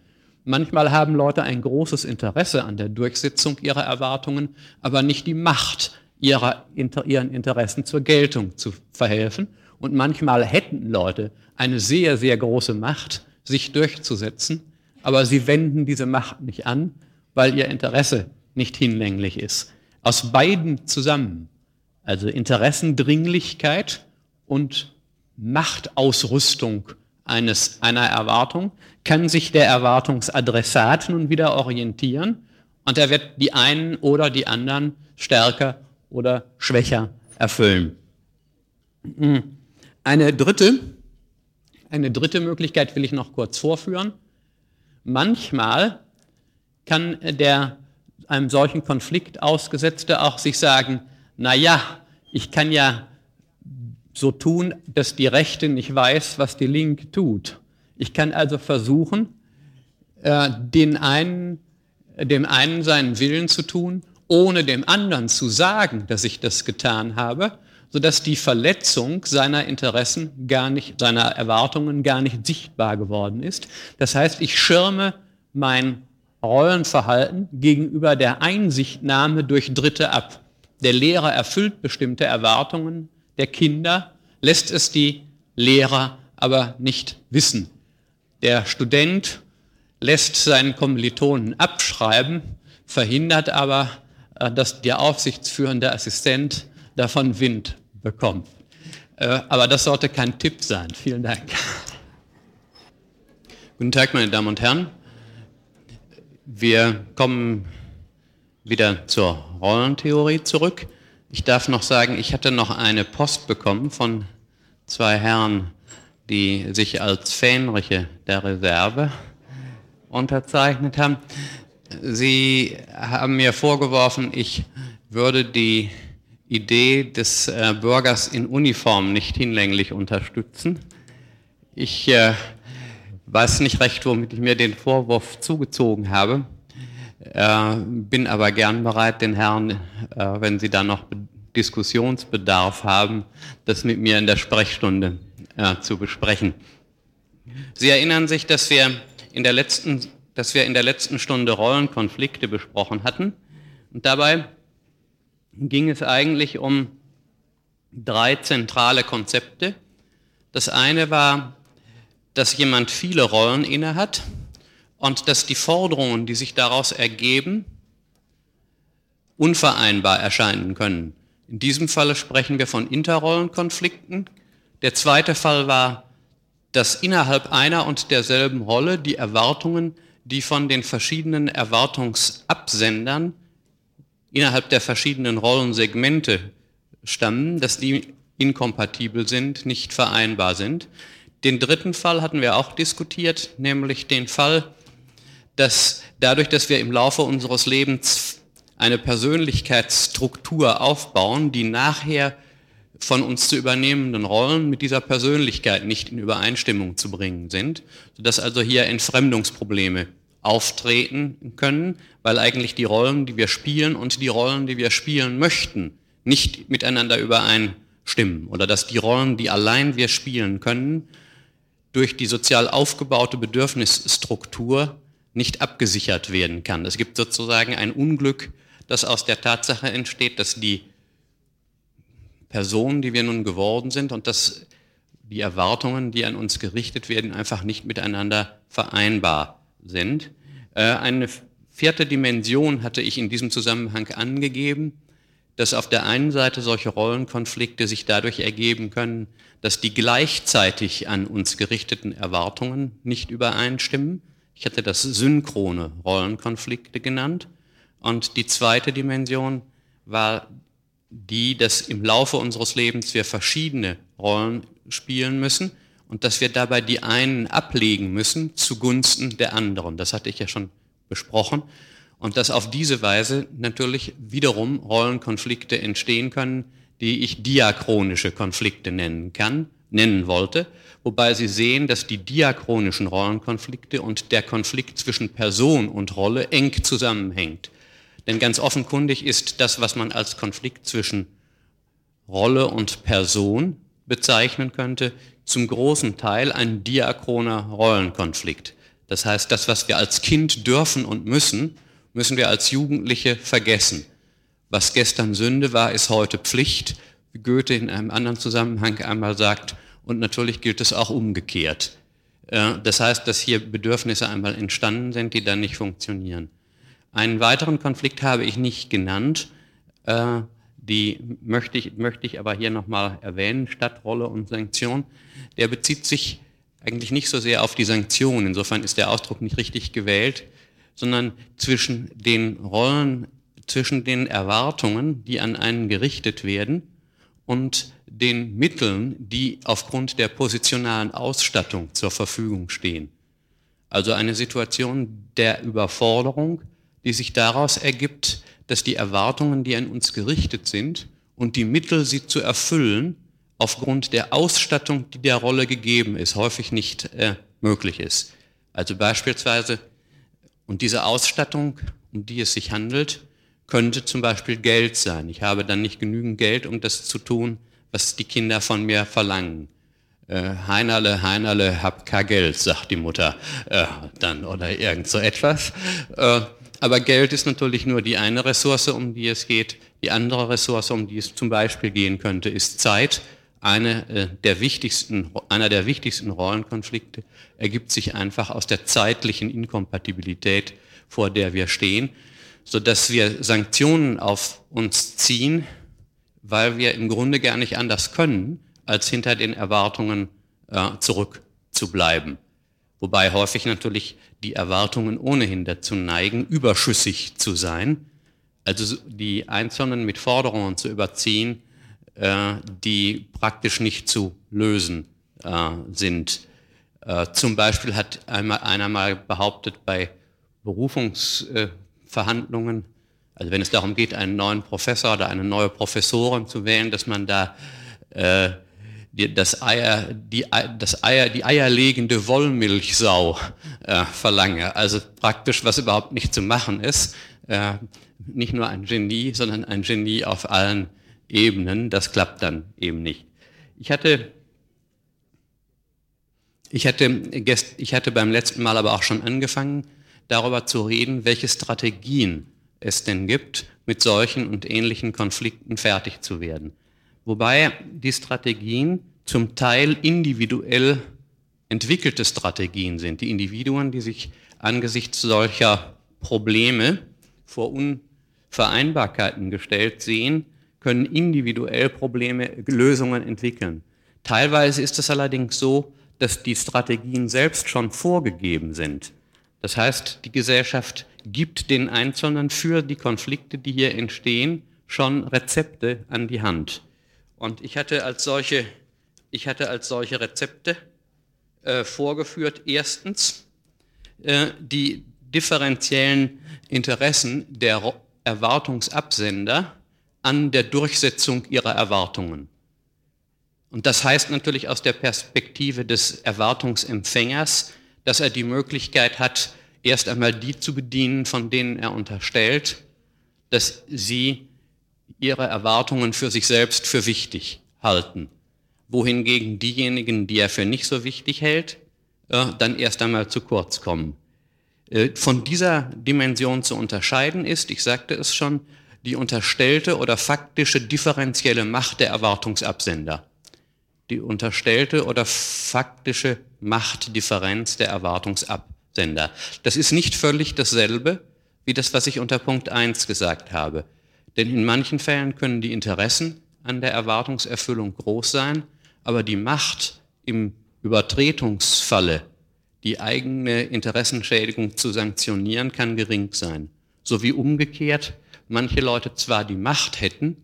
Speaker 1: Manchmal haben Leute ein großes Interesse an der Durchsetzung ihrer Erwartungen, aber nicht die Macht, ihrer, ihren Interessen zur Geltung zu verhelfen. Und manchmal hätten Leute eine sehr, sehr große Macht, sich durchzusetzen, aber sie wenden diese Macht nicht an, weil ihr Interesse nicht hinlänglich ist. Aus beiden zusammen, also Interessendringlichkeit und Machtausrüstung eines, einer Erwartung, kann sich der Erwartungsadressat nun wieder orientieren und er wird die einen oder die anderen stärker oder schwächer erfüllen. Hm. Eine dritte, eine dritte Möglichkeit will ich noch kurz vorführen. Manchmal kann der einem solchen Konflikt ausgesetzte auch sich sagen, na ja, ich kann ja so tun, dass die Rechte nicht weiß, was die Linke tut. Ich kann also versuchen, äh, den einen, dem einen seinen Willen zu tun, ohne dem anderen zu sagen, dass ich das getan habe, sodass die Verletzung seiner Interessen gar nicht, seiner Erwartungen gar nicht sichtbar geworden ist. Das heißt, ich schirme mein Rollenverhalten gegenüber der Einsichtnahme durch Dritte ab. Der Lehrer erfüllt bestimmte Erwartungen der Kinder, lässt es die Lehrer aber nicht wissen. Der Student lässt seinen Kommilitonen abschreiben, verhindert aber, äh, dass der aufsichtsführende Assistent davon Wind bekommt. Äh, aber das sollte kein Tipp sein. Vielen Dank. Guten Tag, meine Damen und Herren. Wir kommen wieder zur Rollentheorie zurück. Ich darf noch sagen, ich hatte noch eine Post bekommen von zwei Herren, die sich als Fähnriche der Reserve unterzeichnet haben. Sie haben mir vorgeworfen, ich würde die Idee des äh, Bürgers in Uniform nicht hinlänglich unterstützen. Ich äh, weiß nicht recht, womit ich mir den Vorwurf zugezogen habe, äh, bin aber gern bereit, den Herren, äh, wenn sie da noch Diskussionsbedarf haben, das mit mir in der Sprechstunde äh, zu besprechen. Sie erinnern sich, dass wir in der letzten, dass wir in der letzten Stunde Rollenkonflikte besprochen hatten. Und dabei ging es eigentlich um drei zentrale Konzepte. Das eine war, dass jemand viele Rollen innehat und dass die Forderungen, die sich daraus ergeben, unvereinbar erscheinen können. In diesem Falle sprechen wir von Interrollenkonflikten. Der zweite Fall war, dass innerhalb einer und derselben Rolle die Erwartungen, die von den verschiedenen Erwartungsabsendern innerhalb der verschiedenen Rollensegmente stammen, dass die inkompatibel sind, nicht vereinbar sind. Den dritten Fall hatten wir auch diskutiert, nämlich den Fall, dass dadurch, dass wir im Laufe unseres Lebens eine Persönlichkeitsstruktur aufbauen, die nachher von uns zu übernehmenden Rollen mit dieser Persönlichkeit nicht in Übereinstimmung zu bringen sind, sodass also hier Entfremdungsprobleme auftreten können, weil eigentlich die Rollen, die wir spielen und die Rollen, die wir spielen möchten, nicht miteinander übereinstimmen oder dass die Rollen, die allein wir spielen können, durch die sozial aufgebaute Bedürfnisstruktur nicht abgesichert werden kann. Es gibt sozusagen ein Unglück, das aus der Tatsache entsteht, dass die Personen, die wir nun geworden sind und dass die Erwartungen, die an uns gerichtet werden, einfach nicht miteinander vereinbar sind. Äh, eine vierte Dimension hatte ich in diesem Zusammenhang angegeben, dass auf der einen Seite solche Rollenkonflikte sich dadurch ergeben können, dass die gleichzeitig an uns gerichteten Erwartungen nicht übereinstimmen. Ich hatte das synchrone Rollenkonflikte genannt. Und die zweite Dimension war die, dass im Laufe unseres Lebens wir verschiedene Rollen spielen müssen und dass wir dabei die einen ablegen müssen zugunsten der anderen. Das hatte ich ja schon besprochen. Und dass auf diese Weise natürlich wiederum Rollenkonflikte entstehen können, die ich diachronische Konflikte nennen kann, nennen wollte, wobei Sie sehen, dass die diachronischen Rollenkonflikte und der Konflikt zwischen Person und Rolle eng zusammenhängt. Denn ganz offenkundig ist das, was man als Konflikt zwischen Rolle und Person bezeichnen könnte, zum großen Teil ein diachroner Rollenkonflikt. Das heißt, das, was wir als Kind dürfen und müssen, müssen wir als Jugendliche vergessen. Was gestern Sünde war, ist heute Pflicht, wie Goethe in einem anderen Zusammenhang einmal sagt, und natürlich gilt es auch umgekehrt. Äh, das heißt, dass hier Bedürfnisse einmal entstanden sind, die dann nicht funktionieren. Einen weiteren Konflikt habe ich nicht genannt. Die möchte ich, möchte ich aber hier nochmal erwähnen, Stadtrolle und Sanktion, der bezieht sich eigentlich nicht so sehr auf die Sanktion, insofern ist der Ausdruck nicht richtig gewählt, sondern zwischen den Rollen, zwischen den Erwartungen, die an einen gerichtet werden und den Mitteln, die aufgrund der positionalen Ausstattung zur Verfügung stehen. Also eine Situation der Überforderung, die sich daraus ergibt, dass die Erwartungen, die an uns gerichtet sind und die Mittel, sie zu erfüllen, aufgrund der Ausstattung, die der Rolle gegeben ist, häufig nicht äh, möglich ist. Also beispielsweise, und diese Ausstattung, um die es sich handelt, könnte zum Beispiel Geld sein. Ich habe dann nicht genügend Geld, um das zu tun, was die Kinder von mir verlangen. Äh, Heinerle, Heinerle, hab kein Geld, sagt die Mutter äh, dann oder irgend so etwas. Äh, aber Geld ist natürlich nur die eine Ressource, um die es geht. Die andere Ressource, um die es zum Beispiel gehen könnte, ist Zeit. Eine äh, der wichtigsten, einer der wichtigsten Rollenkonflikte ergibt sich einfach aus der zeitlichen Inkompatibilität, vor der wir stehen, so dass wir Sanktionen auf uns ziehen, weil wir im Grunde gar nicht anders können, als hinter den Erwartungen äh, zurückzubleiben. Wobei häufig natürlich die Erwartungen ohnehin dazu neigen, überschüssig zu sein, also die Einzelnen mit Forderungen zu überziehen, äh, die praktisch nicht zu lösen äh, sind. Äh, zum Beispiel hat einmal, einer mal behauptet, bei Berufungsverhandlungen, also wenn es darum geht, einen neuen Professor oder eine neue Professorin zu wählen, dass man da äh, die, das Eier, die, das Eier, die eierlegende Wollmilchsau äh, verlange. Also praktisch, was überhaupt nicht zu machen ist. Äh, nicht nur ein Genie, sondern ein Genie auf allen Ebenen. Das klappt dann eben nicht. Ich hatte, ich hatte, ich hatte beim letzten Mal aber auch schon angefangen, darüber zu reden, welche Strategien es denn gibt, mit solchen und ähnlichen Konflikten fertig zu werden. Wobei die Strategien zum Teil individuell entwickelte Strategien sind. Die Individuen, die sich angesichts solcher Probleme vor Unvereinbarkeiten gestellt sehen, können individuell Probleme, Lösungen entwickeln. Teilweise ist es allerdings so, dass die Strategien selbst schon vorgegeben sind. Das heißt, die Gesellschaft gibt den Einzelnen für die Konflikte, die hier entstehen, schon Rezepte an die Hand. Und ich hatte als solche, ich hatte als solche Rezepte äh, vorgeführt, erstens äh, die differenziellen Interessen der Erwartungsabsender an der Durchsetzung ihrer Erwartungen. Und das heißt natürlich aus der Perspektive des Erwartungsempfängers, dass er die Möglichkeit hat, erst einmal die zu bedienen, von denen er unterstellt, dass sie ihre Erwartungen für sich selbst für wichtig halten. Wohingegen diejenigen, die er für nicht so wichtig hält, äh, dann erst einmal zu kurz kommen. Äh, von dieser Dimension zu unterscheiden ist, ich sagte es schon, die unterstellte oder faktische differenzielle Macht der Erwartungsabsender. Die unterstellte oder faktische Machtdifferenz der Erwartungsabsender. Das ist nicht völlig dasselbe wie das, was ich unter Punkt 1 gesagt habe. Denn in manchen Fällen können die Interessen an der Erwartungserfüllung groß sein, aber die Macht im Übertretungsfalle, die eigene Interessenschädigung zu sanktionieren, kann gering sein. So wie umgekehrt manche Leute zwar die Macht hätten,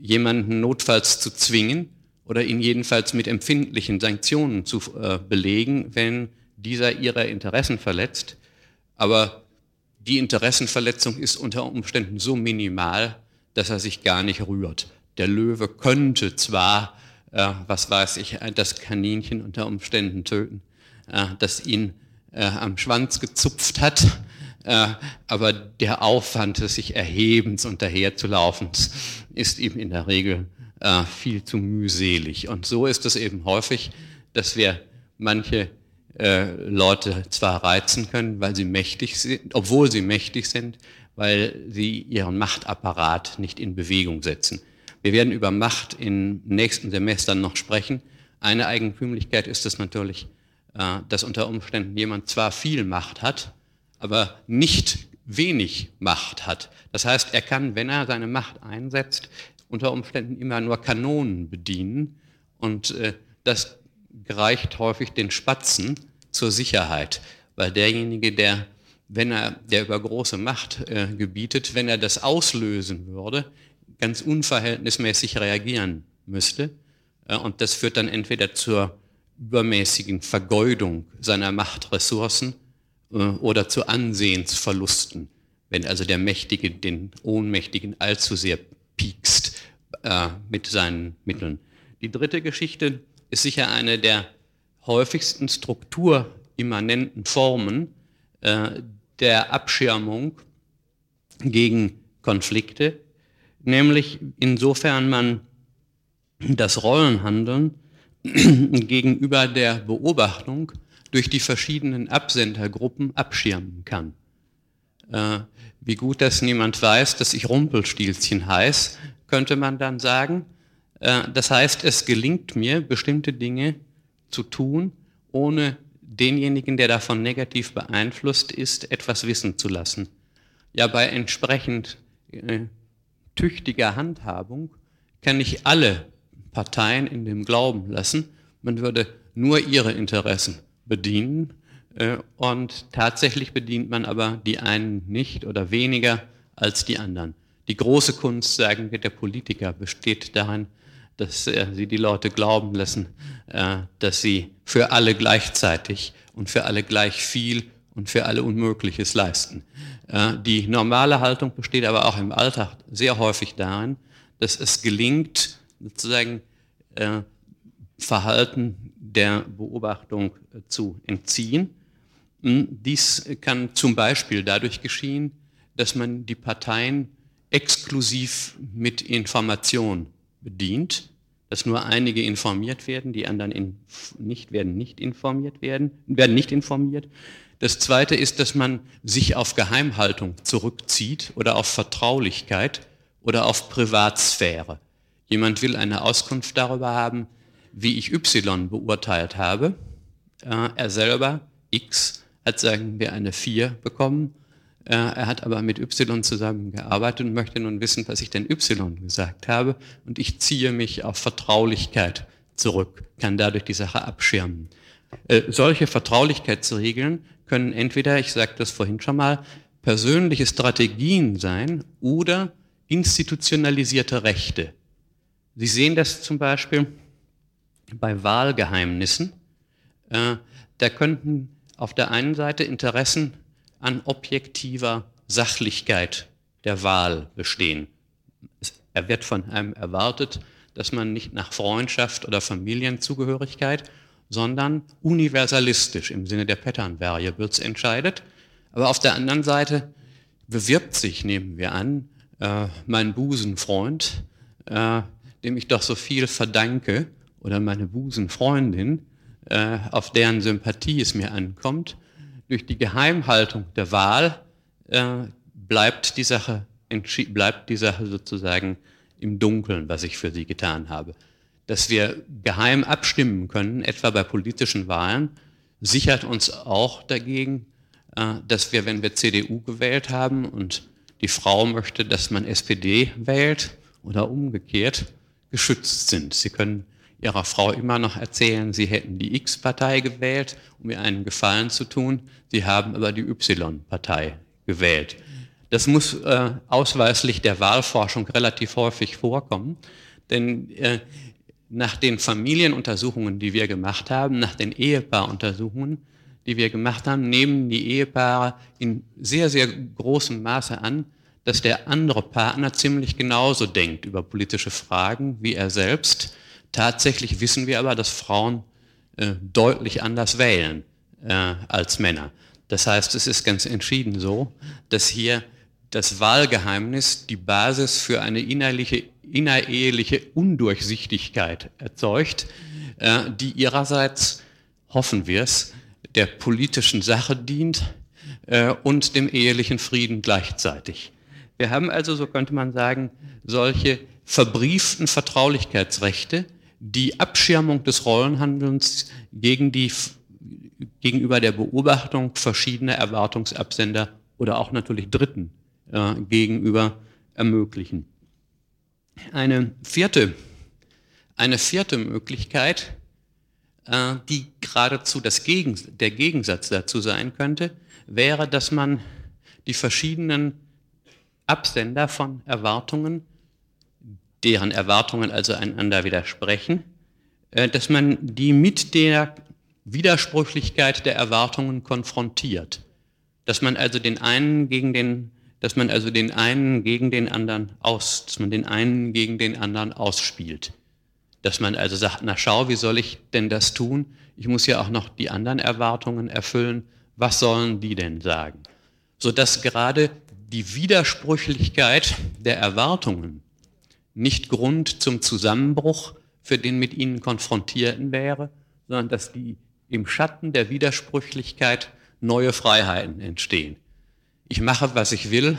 Speaker 1: jemanden notfalls zu zwingen oder ihn jedenfalls mit empfindlichen Sanktionen zu äh, belegen, wenn dieser ihre Interessen verletzt, aber die Interessenverletzung ist unter Umständen so minimal, dass er sich gar nicht rührt. Der Löwe könnte zwar, äh, was weiß ich, das Kaninchen unter Umständen töten, äh, das ihn äh, am Schwanz gezupft hat, äh, aber der Aufwand des sich Erhebens und daherzulaufens ist ihm in der Regel äh, viel zu mühselig. Und so ist es eben häufig, dass wir manche äh, Leute zwar reizen können, weil sie mächtig sind, obwohl sie mächtig sind, weil sie ihren Machtapparat nicht in Bewegung setzen. Wir werden über Macht in nächsten Semestern noch sprechen. Eine Eigentümlichkeit ist es natürlich, äh, dass unter Umständen jemand zwar viel Macht hat, aber nicht wenig Macht hat. Das heißt, er kann, wenn er seine Macht einsetzt, unter Umständen immer nur Kanonen bedienen und äh, das gereicht häufig den Spatzen zur Sicherheit, weil derjenige, der, wenn er, der über große Macht äh, gebietet, wenn er das auslösen würde, ganz unverhältnismäßig reagieren müsste. Äh, und das führt dann entweder zur übermäßigen Vergeudung seiner Machtressourcen äh, oder zu Ansehensverlusten, wenn also der Mächtige den Ohnmächtigen allzu sehr piekst äh, mit seinen Mitteln. Die dritte Geschichte ist sicher eine der häufigsten strukturimmanenten Formen äh, der Abschirmung gegen Konflikte, nämlich insofern man das Rollenhandeln *clears throat* gegenüber der Beobachtung durch die verschiedenen Absendergruppen abschirmen kann. Äh, wie gut, dass niemand weiß, dass ich Rumpelstilzchen heiß, könnte man dann sagen. Äh, das heißt, es gelingt mir, bestimmte Dinge zu tun, ohne denjenigen, der davon negativ beeinflusst ist, etwas wissen zu lassen. Ja, bei entsprechend äh, tüchtiger Handhabung kann ich alle Parteien in dem Glauben lassen, man würde nur ihre Interessen bedienen äh, und tatsächlich bedient man aber die einen nicht oder weniger als die anderen. Die große Kunst, sagen wir, der Politiker besteht darin, dass äh, sie die Leute glauben lassen, äh, dass sie für alle gleichzeitig und für alle gleich viel und für alle Unmögliches leisten. Die normale Haltung besteht aber auch im Alltag sehr häufig darin, dass es gelingt, sozusagen Verhalten der Beobachtung zu entziehen. Hm, dies kann zum Beispiel dadurch geschehen, dass man die Parteien exklusiv mit Information bedient, dass nur einige informiert werden, die anderen in, nicht werden nicht informiert werden, werden nicht informiert. Das zweite ist, dass man sich auf Geheimhaltung zurückzieht oder auf Vertraulichkeit oder auf Privatsphäre. Jemand will eine Auskunft darüber haben, wie ich Y beurteilt habe. Äh, er selber, X, hat, sagen wir, eine 4 bekommen. Äh, er hat aber mit Y zusammengearbeitet und möchte nun wissen, was ich denn Y gesagt habe. Und ich ziehe mich auf Vertraulichkeit zurück, kann dadurch die Sache abschirmen. Äh, solche Vertraulichkeitsregeln können entweder, ich sagte das vorhin schon mal, persönliche Strategien sein oder institutionalisierte Rechte. Sie sehen das zum Beispiel bei Wahlgeheimnissen. Äh, da könnten auf der einen Seite Interessen an objektiver Sachlichkeit der Wahl bestehen. Er wird von einem erwartet, dass man nicht nach Freundschaft oder Familienzugehörigkeit, sondern universalistisch im Sinne der Pattern Variables entscheidet. Aber auf der anderen Seite bewirbt sich, nehmen wir an, äh, mein Busenfreund, äh, dem ich doch so viel verdanke, oder meine Busenfreundin, äh, auf deren Sympathie es mir ankommt, durch die Geheimhaltung der Wahl äh, bleibt, die Sache, bleibt die Sache sozusagen im Dunkeln, was ich für sie getan habe. Dass wir geheim abstimmen können, etwa bei politischen Wahlen, sichert uns auch dagegen, äh, dass wir, wenn wir CDU gewählt haben und die Frau möchte, dass man SPD wählt oder umgekehrt, geschützt sind. Sie können ihrer Frau immer noch erzählen, sie hätten die X-Partei gewählt, um ihr einen Gefallen zu tun. Sie haben aber die Y-Partei gewählt. Das muss äh, ausweislich der Wahlforschung relativ häufig vorkommen, denn äh, nach den Familienuntersuchungen, die wir gemacht haben, nach den Ehepaaruntersuchungen, die wir gemacht haben, nehmen die Ehepaare in sehr, sehr großem Maße an, dass der andere Partner ziemlich genauso denkt über politische Fragen wie er selbst Tatsächlich wissen wir aber, dass Frauen äh, deutlich anders wählen äh, als Männer. Das heißt, es ist ganz entschieden so, dass hier das Wahlgeheimnis die Basis für eine innerliche, innereheliche Undurchsichtigkeit erzeugt, äh, die ihrerseits, hoffen wir es, der politischen Sache dient äh, und dem ehelichen Frieden gleichzeitig. Wir haben also, so könnte man sagen, solche verbrieften Vertraulichkeitsrechte, die Abschirmung des Rollenhandelns gegen die, gegenüber der Beobachtung verschiedener Erwartungsabsender oder auch natürlich Dritten äh, gegenüber ermöglichen. Eine vierte, eine vierte Möglichkeit, äh, die geradezu das Gegen, der Gegensatz dazu sein könnte, wäre, dass man die verschiedenen Absender von Erwartungen deren Erwartungen also einander widersprechen, äh, dass man die mit der Widersprüchlichkeit der Erwartungen konfrontiert. Dass man also den einen gegen den, dass man also den einen gegen den anderen aus, dass man den einen gegen den anderen ausspielt. Dass man also sagt, na schau, wie soll ich denn das tun? Ich muss ja auch noch die anderen Erwartungen erfüllen. Was sollen die denn sagen? Sodass gerade die Widersprüchlichkeit der Erwartungen nicht Grund zum Zusammenbruch für den mit ihnen Konfrontierten wäre, sondern dass die im Schatten der Widersprüchlichkeit neue Freiheiten entstehen. Ich mache, was ich will,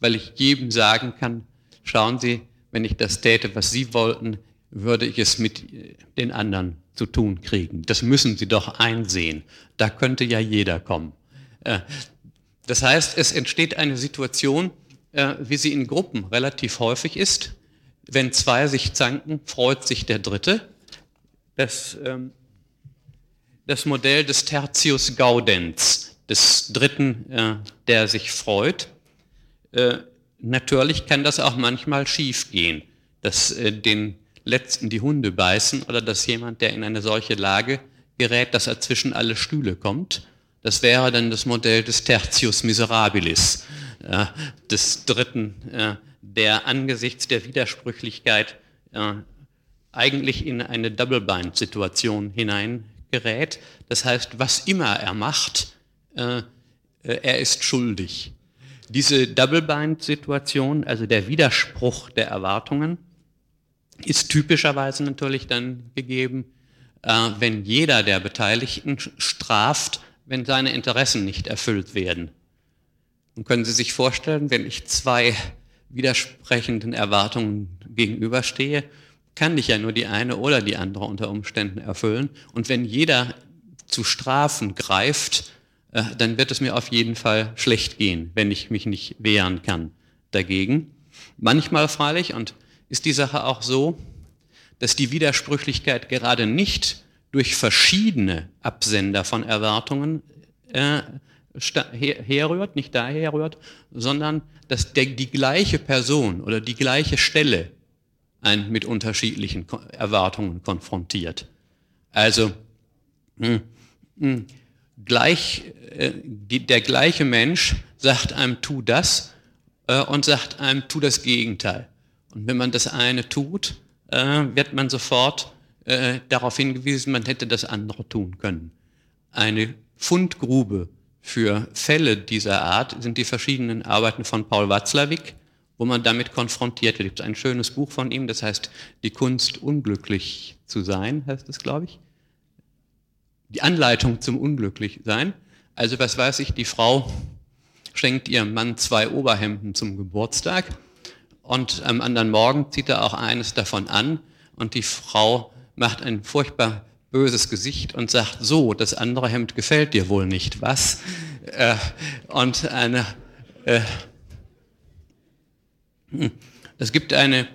Speaker 1: weil ich jedem sagen kann, schauen Sie, wenn ich das täte, was Sie wollten, würde ich es mit den anderen zu tun kriegen. Das müssen Sie doch einsehen. Da könnte ja jeder kommen. Äh, das heißt, es entsteht eine Situation, äh, wie sie in Gruppen relativ häufig ist, wenn zwei sich zanken, freut sich der Dritte. Das, ähm, das Modell des Tertius Gaudens, des Dritten, äh, der sich freut. Äh, natürlich kann das auch manchmal schiefgehen, dass äh, den Letzten die Hunde beißen oder dass jemand, der in eine solche Lage gerät, dass er zwischen alle Stühle kommt. Das wäre dann das Modell des Tertius Miserabilis, äh, des Dritten, äh, der angesichts der Widersprüchlichkeit äh, eigentlich in eine Double-Bind-Situation hineingerät. Das heißt, was immer er macht, äh, äh, er ist schuldig. Diese Double-Bind-Situation, also der Widerspruch der Erwartungen, ist typischerweise natürlich dann gegeben, äh, wenn jeder der Beteiligten straft, wenn seine Interessen nicht erfüllt werden. Und können Sie sich vorstellen, wenn ich zwei widersprechenden Erwartungen gegenüberstehe, kann ich ja nur die eine oder die andere unter Umständen erfüllen. Und wenn jeder zu Strafen greift, äh, dann wird es mir auf jeden Fall schlecht gehen, wenn ich mich nicht wehren kann dagegen. Manchmal freilich, und ist die Sache auch so, dass die Widersprüchlichkeit gerade nicht durch verschiedene Absender von Erwartungen äh, herrührt, nicht daher rührt, sondern dass der, die gleiche Person oder die gleiche Stelle einen mit unterschiedlichen Erwartungen konfrontiert. Also mh, hm, mh, hm, gleich, äh, die, der gleiche Mensch sagt einem, tu das äh, und sagt einem, tu das Gegenteil. Und wenn man das eine tut, äh, wird man sofort äh, darauf hingewiesen, man hätte das andere tun können. Eine Fundgrube für Fälle dieser Art sind die verschiedenen Arbeiten von Paul Watzlawick, wo man damit konfrontiert wird. Es gibt ein schönes Buch von ihm, das heißt Die Kunst, unglücklich zu sein, heißt es, glaube ich. Die Anleitung zum Unglücklichsein. Also was weiß ich, die Frau schenkt ihrem Mann zwei Oberhemden zum Geburtstag und am anderen Morgen zieht er auch eines davon an und die Frau macht ein furchtbar böses Gesicht und sagt, so, das andere Hemd gefällt dir wohl nicht, was? Äh, und eine, äh, hm, es, gibt eine,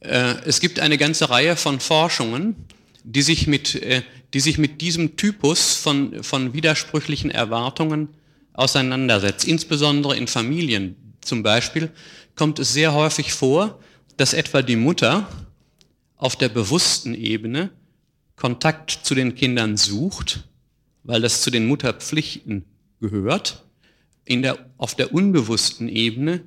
Speaker 1: äh, es gibt eine ganze Reihe von Forschungen, die sich mit, äh, die sich mit diesem Typus von, von widersprüchlichen Erwartungen auseinandersetzt. Insbesondere in Familien zum Beispiel kommt es sehr häufig vor, dass etwa die Mutter auf der bewussten Ebene Kontakt zu den Kindern sucht, weil das zu den Mutterpflichten gehört. In der, auf der unbewussten Ebene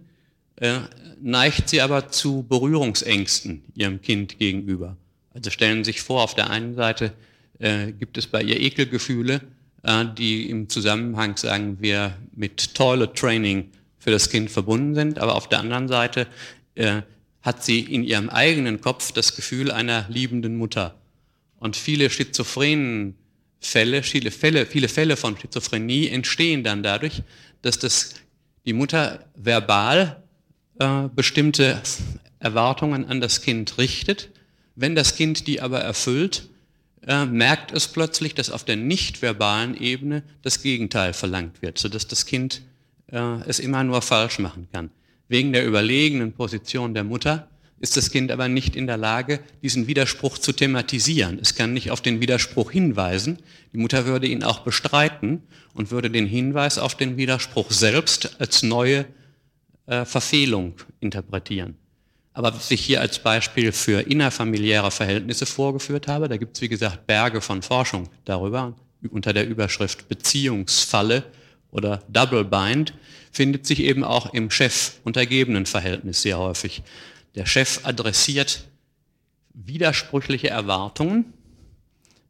Speaker 1: äh, neigt sie aber zu Berührungsängsten ihrem Kind gegenüber. Also stellen Sie sich vor, auf der einen Seite äh, gibt es bei ihr Ekelgefühle, äh, die im Zusammenhang, sagen wir, mit Toilet Training für das Kind verbunden sind, aber auf der anderen Seite äh, hat sie in ihrem eigenen Kopf das Gefühl einer liebenden Mutter. Und viele schizophrenen Fälle, viele Fälle, viele Fälle von Schizophrenie entstehen dann dadurch, dass das, die Mutter verbal äh, bestimmte Erwartungen an das Kind richtet. Wenn das Kind die aber erfüllt, äh, merkt es plötzlich, dass auf der nicht verbalen Ebene das Gegenteil verlangt wird, sodass das Kind äh, es immer nur falsch machen kann. Wegen der überlegenen Position der Mutter ist das Kind aber nicht in der Lage, diesen Widerspruch zu thematisieren. Es kann nicht auf den Widerspruch hinweisen. Die Mutter würde ihn auch bestreiten und würde den Hinweis auf den Widerspruch selbst als neue äh, Verfehlung interpretieren. Aber was ich hier als Beispiel für innerfamiliäre Verhältnisse vorgeführt habe, da gibt es wie gesagt Berge von Forschung darüber unter der Überschrift Beziehungsfalle oder Double Bind findet sich eben auch im Chef-Untergebenen-Verhältnis sehr häufig. Der Chef adressiert widersprüchliche Erwartungen,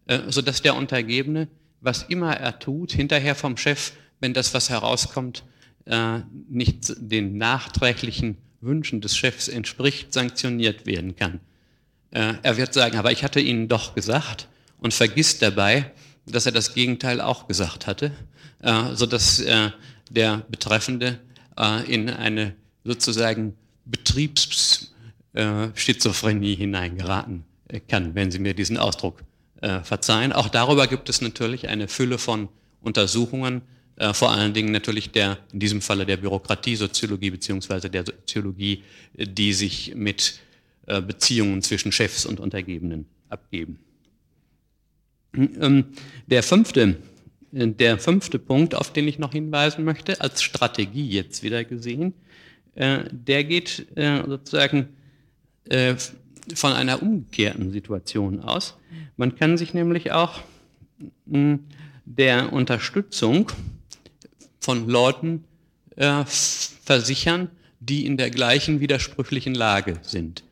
Speaker 1: äh, sodass der Untergebene, was immer er tut, hinterher vom Chef, wenn das, was herauskommt, äh, nicht den nachträglichen Wünschen des Chefs entspricht, sanktioniert werden kann. Äh, er wird sagen, aber ich hatte Ihnen doch gesagt und vergisst dabei, dass er das Gegenteil auch gesagt hatte sodass der Betreffende in eine sozusagen Betriebsschizophrenie hineingeraten kann, wenn Sie mir diesen Ausdruck verzeihen. Auch darüber gibt es natürlich eine Fülle von Untersuchungen, vor allen Dingen natürlich der, in diesem Falle der Bürokratiesoziologie beziehungsweise der Soziologie, die sich mit äh, Beziehungen zwischen Chefs und Untergebenen abgeben. Ähm, der fünfte, äh, der fünfte Punkt, auf den ich noch hinweisen möchte, als Strategie jetzt wieder gesehen, äh, der geht sozusagen von einer umgekehrten Situation aus. Man kann sich nämlich auch hm, der Unterstützung von Leuten versichern, die in der gleichen widersprüchlichen Lage sind.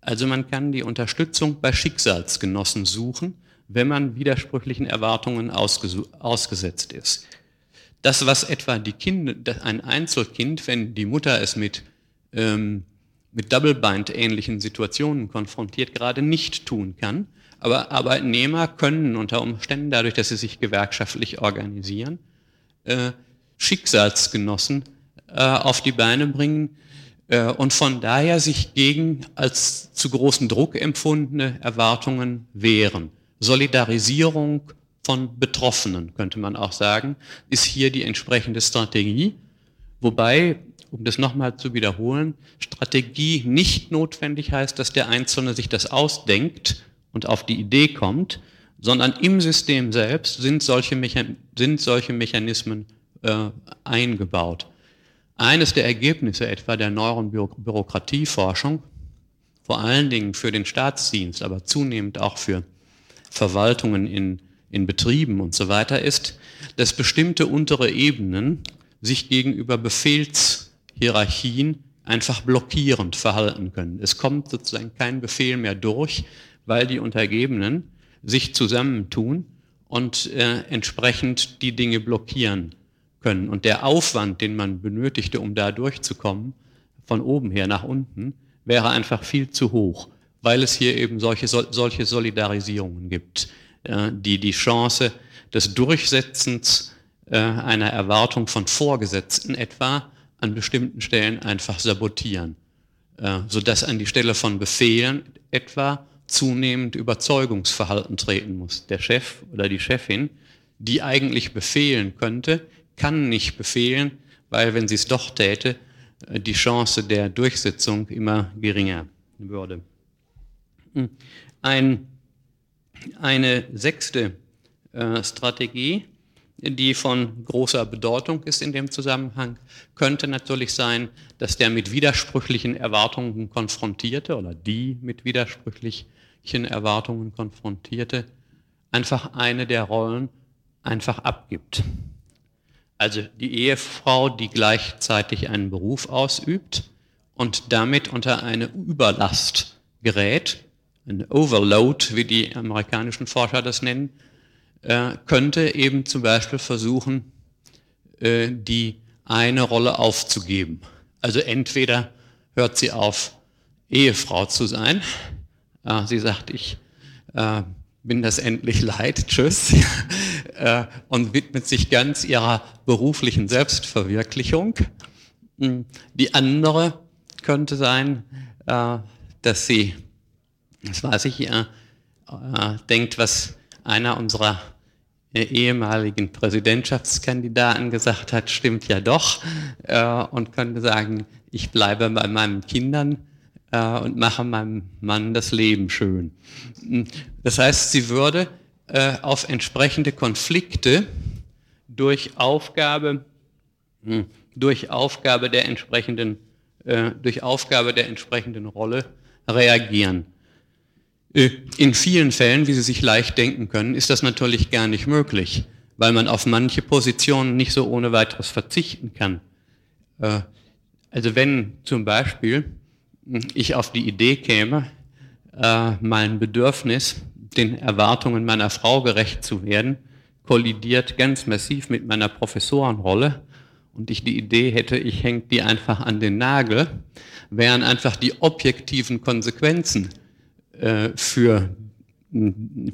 Speaker 1: Also man kann die Unterstützung bei Schicksalsgenossen suchen, wenn man widersprüchlichen Erwartungen ausgesetzt ist. Das, was etwa die Kinder, ein Einzelkind, wenn die Mutter es mit, ähm, mit Double-Bind-ähnlichen Situationen konfrontiert, gerade nicht tun kann. Aber Arbeitnehmer können unter Umständen, dadurch, dass sie sich gewerkschaftlich organisieren, äh, Schicksalsgenossen äh, auf die Beine bringen, äh, und von daher sich gegen als zu großen Druck empfundene Erwartungen wehren. Solidarisierung von Betroffenen, könnte man auch sagen, ist hier die entsprechende Strategie. Wobei, um das nochmal zu wiederholen, Strategie nicht notwendig heißt, dass der Einzelne sich das ausdenkt und auf die Idee kommt, sondern im System selbst sind solche, Mechan sind solche Mechanismen äh, eingebaut. Eines der Ergebnisse etwa der neueren Bürokratieforschung, vor allen Dingen für den Staatsdienst, aber zunehmend auch für Verwaltungen in, in Betrieben und so weiter, ist, dass bestimmte untere Ebenen sich gegenüber Befehlshierarchien einfach blockierend verhalten können. Es kommt sozusagen kein Befehl mehr durch, weil die Untergebenen sich zusammentun und äh, entsprechend die Dinge blockieren können. Und der Aufwand, den man benötigte, um da durchzukommen, von oben her nach unten, wäre einfach viel zu hoch, weil es hier eben solche, solche Solidarisierungen gibt, äh, die die Chance des Durchsetzens äh, einer Erwartung von Vorgesetzten etwa an bestimmten Stellen einfach sabotieren, äh, sodass an die Stelle von Befehlen etwa zunehmend Überzeugungsverhalten treten muss. Der Chef oder die Chefin, die eigentlich befehlen könnte, kann nicht befehlen, weil wenn sie es doch täte, äh, die Chance der Durchsetzung immer geringer würde. Hm. Ein, eine sechste äh, Strategie, die von großer Bedeutung ist in dem Zusammenhang, könnte natürlich sein, dass der mit widersprüchlichen Erwartungen konfrontierte oder die mit widersprüchlichen Erwartungen konfrontierte einfach eine der Rollen einfach abgibt. Also die Ehefrau, die gleichzeitig einen Beruf ausübt und damit unter eine Überlast gerät, ein Overload, wie die amerikanischen Forscher das nennen, äh, könnte eben zum Beispiel versuchen, äh, die eine Rolle aufzugeben. Also entweder hört sie auf, Ehefrau zu sein. Äh, sie sagt, ich äh, bin das endlich leid, tschüss, *laughs* äh, und widmet sich ganz ihrer beruflichen Selbstverwirklichung. Hm, die andere könnte sein, äh, dass sie, das weiß ich, denkt, was einer unserer ehemaligen Präsidentschaftskandidaten gesagt hat, stimmt ja doch, und könnte sagen, ich bleibe bei meinen Kindern äh, und mache meinem Mann das Leben schön. Das heißt, sie würde äh, auf entsprechende Konflikte durch Aufgabe, mh, durch Aufgabe der entsprechenden, äh, durch Aufgabe der entsprechenden Rolle reagieren. Äh, in vielen Fällen, wie Sie sich leicht denken können, ist das natürlich gar nicht möglich, weil man auf manche Positionen nicht so ohne weiteres verzichten kann. Äh, also wenn zum Beispiel ich auf die Idee käme, äh, mein Bedürfnis, den Erwartungen meiner Frau gerecht zu werden, kollidiert ganz massiv mit meiner Professorenrolle und ich die Idee hätte, ich hänge die einfach an den Nagel, wären einfach die objektiven Konsequenzen äh, für,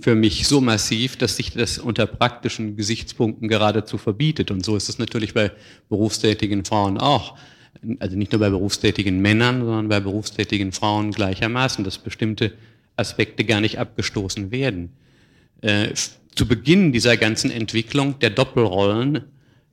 Speaker 1: für mich so massiv, dass sich das unter praktischen Gesichtspunkten geradezu verbietet. Und so ist es natürlich bei berufstätigen Frauen auch also nicht nur bei berufstätigen Männern, sondern bei berufstätigen Frauen gleichermaßen, dass bestimmte Aspekte gar nicht abgestoßen werden. Äh, zu Beginn dieser ganzen Entwicklung der Doppelrollen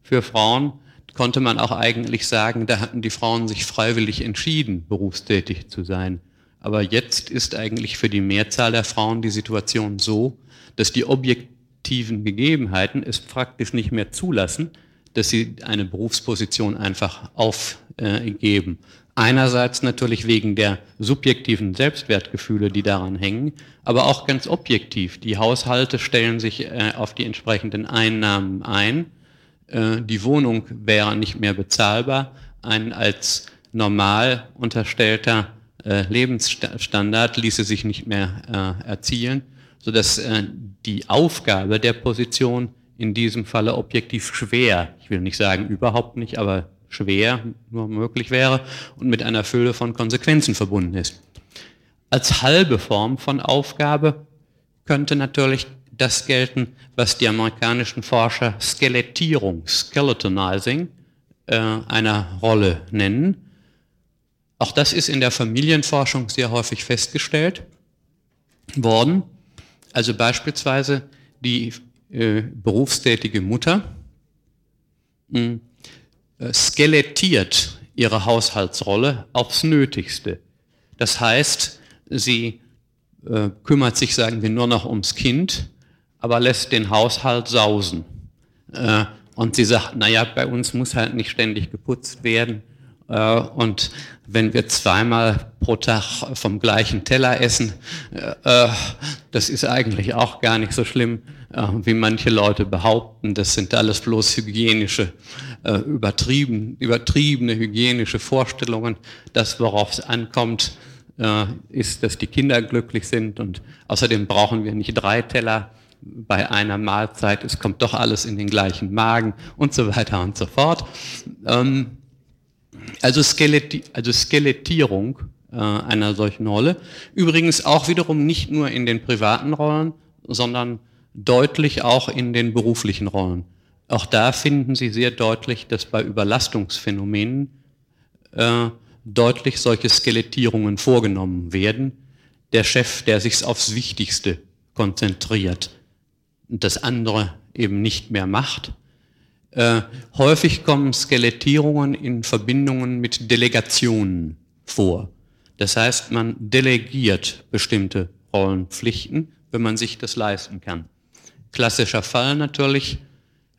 Speaker 1: für Frauen konnte man auch eigentlich sagen, da hatten die Frauen sich freiwillig entschieden, berufstätig zu sein. Aber jetzt ist eigentlich für die Mehrzahl der Frauen die Situation so, dass die objektiven Gegebenheiten es praktisch nicht mehr zulassen, dass sie eine Berufsposition einfach aufgeben. Einerseits natürlich wegen der subjektiven Selbstwertgefühle, die daran hängen, aber auch ganz objektiv. Die Haushalte stellen sich äh, auf die entsprechenden Einnahmen ein. Äh, die Wohnung wäre nicht mehr bezahlbar. Ein als normal unterstellter Lebensstandard ließe sich nicht mehr erzielen, sodass die Aufgabe der Position in diesem Falle objektiv schwer, ich will nicht sagen überhaupt nicht, aber schwer nur möglich wäre und mit einer Fülle von Konsequenzen verbunden ist. Als halbe Form von Aufgabe könnte natürlich das gelten, was die amerikanischen Forscher Skelettierung, Skeletonizing, äh, einer Rolle nennen. Auch das ist in der Familienforschung sehr häufig festgestellt worden. Also beispielsweise die äh, berufstätige Mutter mh, hm, äh, skelettiert ihre Haushaltsrolle aufs Nötigste. Das heißt, sie äh, kümmert sich, sagen wir, nur noch ums Kind, aber lässt den Haushalt sausen. Äh, und sie sagt, naja, bei uns muss halt nicht ständig geputzt werden. Äh, und wenn wir zweimal pro Tag vom gleichen Teller essen, äh, das ist eigentlich auch gar nicht so schlimm, wie manche Leute behaupten. Das sind alles bloß hygienische, übertrieben, übertriebene hygienische Vorstellungen. Das, worauf es ankommt, ist, dass die Kinder glücklich sind und außerdem brauchen wir nicht drei Teller bei einer Mahlzeit, es kommt doch alles in den gleichen Magen und so weiter und so fort. Ähm, also, Skeletti also Skelettierung äh, einer solchen Rolle. Übrigens auch wiederum nicht nur in den privaten Rollen, sondern deutlich auch in den beruflichen Rollen. Auch da finden Sie sehr deutlich, dass bei Überlastungsphänomenen äh, deutlich solche Skelettierungen vorgenommen werden. Der Chef, der sich aufs Wichtigste konzentriert das andere eben nicht mehr macht, äh, häufig kommen Skelettierungen in Verbindungen mit Delegationen vor. Das heißt, man delegiert bestimmte Rollenpflichten, wenn man sich das leisten kann. Klassischer Fall natürlich,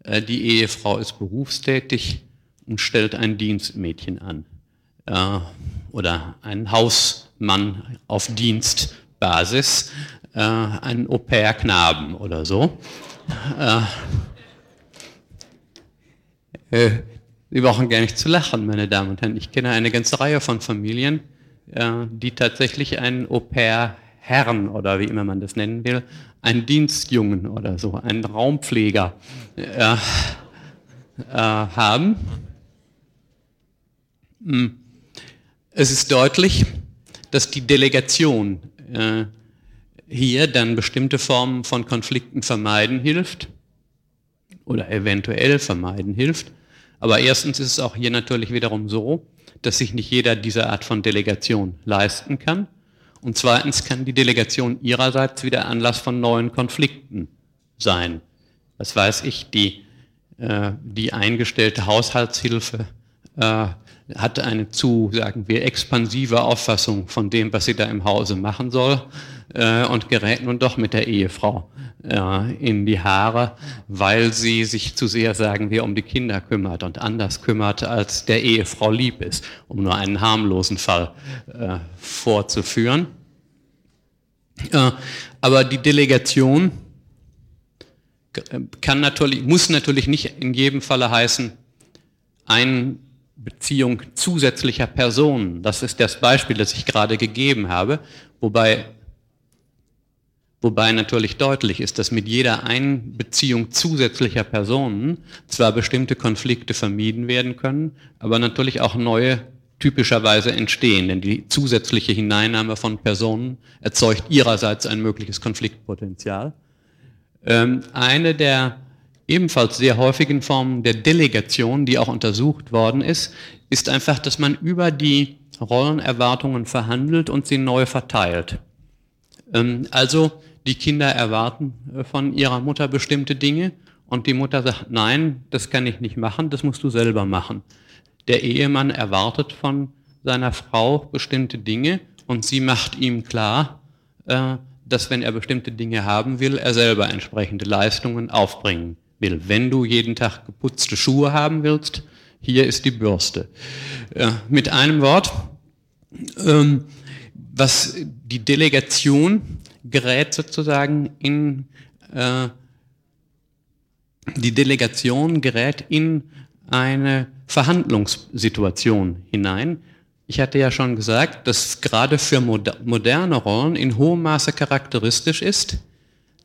Speaker 1: äh, die Ehefrau ist berufstätig und stellt ein Dienstmädchen an äh, oder einen Hausmann auf Dienstbasis, äh, einen Au-pair-Knaben oder so. Äh, Sie brauchen gar nicht zu lachen, meine Damen und Herren. Ich kenne eine ganze Reihe von Familien, äh, die tatsächlich einen Au-pair-Herrn oder wie immer man das nennen will, einen Dienstjungen oder so, einen Raumpfleger äh, äh, haben. Hm. Es ist deutlich, dass die Delegation hier dann bestimmte Formen von Konflikten vermeiden hilft oder eventuell vermeiden hilft. Aber erstens ist es auch hier natürlich wiederum so, dass sich nicht jeder diese Art von Delegation leisten kann. Und zweitens kann die Delegation ihrerseits wieder Anlass von neuen Konflikten sein. Was weiß ich, die, äh, die eingestellte Haushaltshilfe äh, hat eine zu, sagen wir, expansive Auffassung von dem, was sie da im Hause machen soll äh, und gerät nun doch mit der Ehefrau äh, in die Haare, weil sie sich zu sehr, sagen wir, um die Kinder kümmert und anders kümmert, als der Ehefrau lieb ist, um nur einen harmlosen Fall äh, vorzuführen. Äh, aber die Delegation kann natürlich, muss natürlich nicht in jedem Falle heißen, ein Beziehung zusätzlicher Personen. Das ist das Beispiel, das ich gerade gegeben habe, wobei, wobei natürlich deutlich ist, dass mit jeder Einbeziehung zusätzlicher Personen zwar bestimmte Konflikte vermieden werden können, aber natürlich auch neue typischerweise entstehen, denn die zusätzliche Hineinnahme von Personen erzeugt ihrerseits ein mögliches Konfliktpotenzial. Ähm, eine der ebenfalls sehr häufigen Formen der Delegation, die auch untersucht worden ist, ist einfach, dass man über die Rollenerwartungen verhandelt und sie neu verteilt. Ähm, also die Kinder erwarten äh, von ihrer Mutter bestimmte Dinge und die Mutter sagt, nein, das kann ich nicht machen, das musst du selber machen. Der Ehemann erwartet von seiner Frau bestimmte Dinge und sie macht ihm klar, äh, dass wenn er bestimmte Dinge haben will, er selber entsprechende Leistungen aufbringen will. Wenn du jeden Tag geputzte Schuhe haben willst, hier ist die Bürste. Äh, mit einem Wort, ähm, was die Delegation gerät sozusagen in äh, die Delegation gerät in eine Verhandlungssituation hinein. Ich hatte ja schon gesagt, dass gerade für moderne Rollen in hohem Maße charakteristisch ist,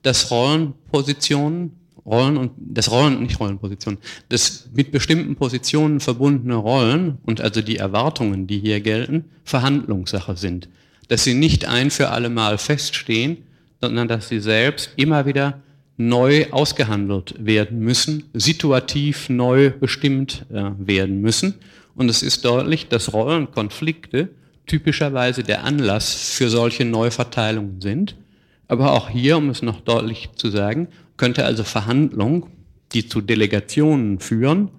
Speaker 1: dass Rollenpositionen, Rollen und das Rollen, nicht Rollenpositionen, dass mit bestimmten Positionen verbundene Rollen und also die Erwartungen, die hier gelten, Verhandlungssache sind. Dass sie nicht ein für alle Mal feststehen, sondern dass sie selbst immer wieder neu ausgehandelt werden müssen, situativ neu bestimmt äh, werden müssen. Und es ist deutlich, dass Rollenkonflikte typischerweise der Anlass für solche Neuverteilungen sind. Aber auch hier, um es noch deutlich zu sagen, könnte also Verhandlung, die zu Delegationen führen,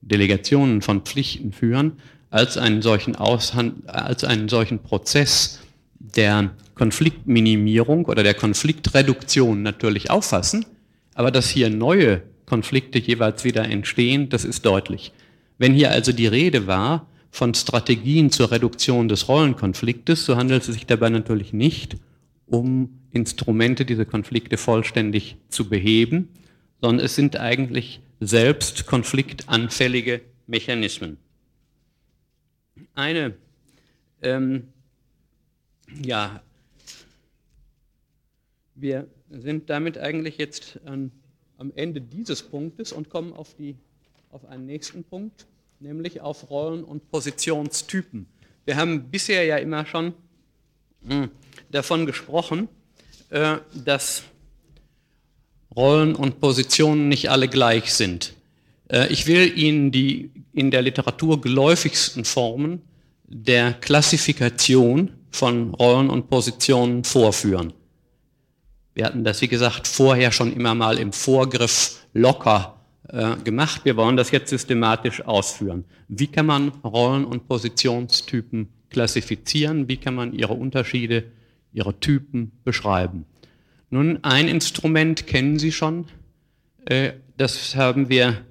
Speaker 1: Delegationen von Pflichten führen, als einen solchen, Aushand als einen solchen Prozess der Konfliktminimierung oder der Konfliktreduktion natürlich auffassen, aber dass hier neue Konflikte jeweils wieder entstehen, das ist deutlich. Wenn hier also die Rede war von Strategien zur Reduktion des Rollenkonfliktes, so handelt es sich dabei natürlich nicht um Instrumente, diese Konflikte vollständig zu beheben, sondern es sind eigentlich selbst konfliktanfällige Mechanismen. Eine ähm, ja, wir sind damit eigentlich jetzt an, am Ende dieses Punktes und kommen auf, die, auf einen nächsten Punkt, nämlich auf Rollen- und Positionstypen. Wir haben bisher ja immer schon davon gesprochen, äh, dass Rollen und Positionen nicht alle gleich sind. Äh, ich will Ihnen die in der Literatur geläufigsten Formen der Klassifikation von Rollen und Positionen vorführen. Wir hatten das, wie gesagt, vorher schon immer mal im Vorgriff locker äh, gemacht. Wir wollen das jetzt systematisch ausführen. Wie kann man Rollen- und Positionstypen klassifizieren? Wie kann man ihre Unterschiede, ihre Typen beschreiben? Nun, ein Instrument kennen Sie schon. Äh, das haben wir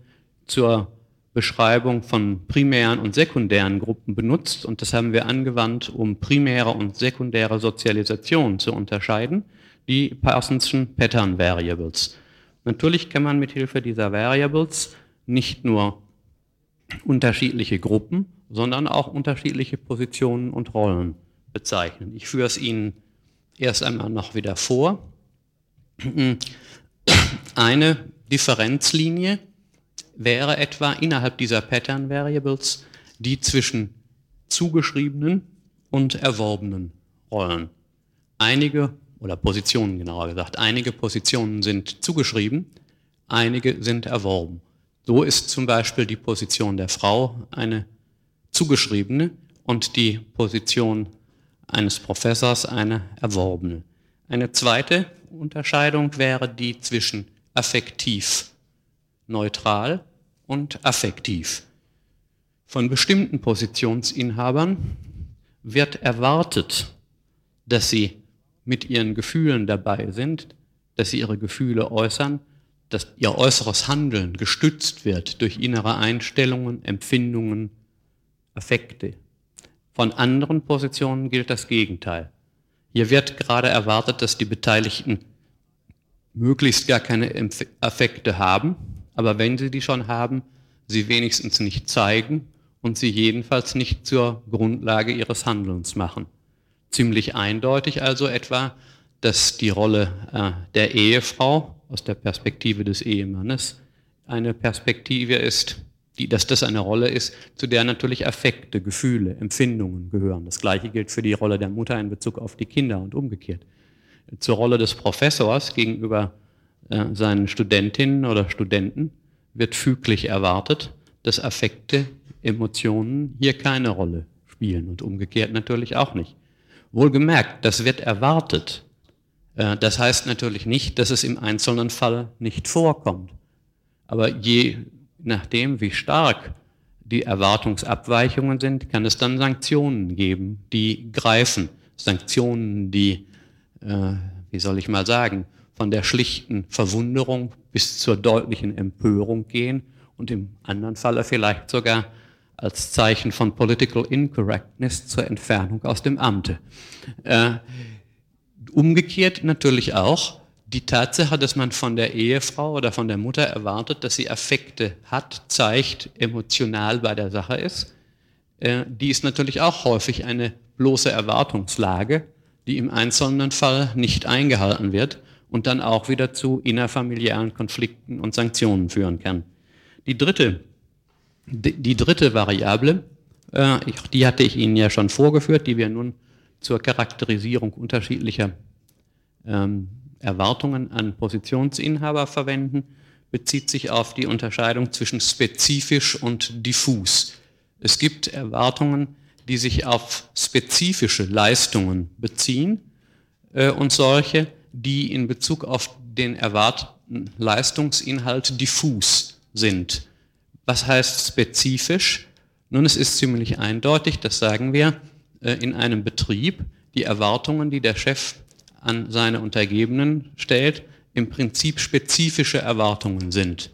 Speaker 1: zur Beschreibung von primären und sekundären Gruppen benutzt und das haben wir angewandt, um primäre und sekundäre Sozialisation zu unterscheiden die Parsonschen Pattern Variables. Natürlich kann man mit Hilfe dieser Variables nicht nur unterschiedliche Gruppen, sondern auch unterschiedliche Positionen und Rollen bezeichnen. Ich führe es Ihnen erst einmal noch wieder vor. Eine Differenzlinie wäre etwa innerhalb dieser Pattern Variables die zwischen zugeschriebenen und erworbenen Rollen. Einige oder Positionen genauer gesagt. Einige Positionen sind zugeschrieben, einige sind erworben. So ist zum Beispiel die Position der Frau eine zugeschriebene und die Position eines Professors eine erworbene. Eine zweite Unterscheidung wäre die zwischen affektiv neutral und affektiv. Von bestimmten Positionsinhabern wird erwartet, dass sie mit ihren Gefühlen dabei sind, dass sie ihre Gefühle äußern, dass ihr äußeres Handeln gestützt wird durch innere Einstellungen, Empfindungen, Affekte. Von anderen Positionen gilt das Gegenteil. Hier wird gerade erwartet, dass die Beteiligten möglichst gar keine Affekte haben, aber wenn sie die schon haben, sie wenigstens nicht zeigen und sie jedenfalls nicht zur Grundlage ihres Handelns machen ziemlich eindeutig also etwa, dass die Rolle äh, der Ehefrau aus der Perspektive des Ehemannes eine Perspektive ist, die, dass das eine Rolle ist, zu der natürlich Affekte, Gefühle, Empfindungen gehören. Das gleiche gilt für die Rolle der Mutter in Bezug auf die Kinder und umgekehrt. Zur Rolle des Professors gegenüber äh, seinen Studentinnen oder Studenten wird füglich erwartet, dass Affekte, Emotionen hier keine Rolle spielen und umgekehrt natürlich auch nicht. Wohlgemerkt, das wird erwartet. Äh, das heißt natürlich nicht, dass es im einzelnen Fall nicht vorkommt. Aber je nachdem, wie stark die Erwartungsabweichungen sind, kann es dann Sanktionen geben, die greifen. Sanktionen, die, äh, wie soll ich mal sagen, von der schlichten Verwunderung bis zur deutlichen Empörung gehen und im anderen Falle vielleicht sogar als Zeichen von Political Incorrectness zur Entfernung aus dem Amte. Äh, umgekehrt natürlich auch die Tatsache, dass man von der Ehefrau oder von der Mutter erwartet, dass sie Affekte hat, zeigt, emotional bei der Sache ist, äh, die ist natürlich auch häufig eine bloße Erwartungslage, die im einzelnen Fall nicht eingehalten wird und dann auch wieder zu innerfamiliären Konflikten und Sanktionen führen kann. Die dritte, die dritte Variable, äh, die hatte ich Ihnen ja schon vorgeführt, die wir nun zur Charakterisierung unterschiedlicher ähm, Erwartungen an Positionsinhaber verwenden, bezieht sich auf die Unterscheidung zwischen spezifisch und diffus. Es gibt Erwartungen, die sich auf spezifische Leistungen beziehen äh, und solche, die in Bezug auf den erwarteten Leistungsinhalt diffus sind. Was heißt spezifisch? Nun, es ist ziemlich eindeutig, das sagen wir, äh, in einem Betrieb die Erwartungen, die der Chef an seine Untergebenen stellt, im Prinzip spezifische Erwartungen sind.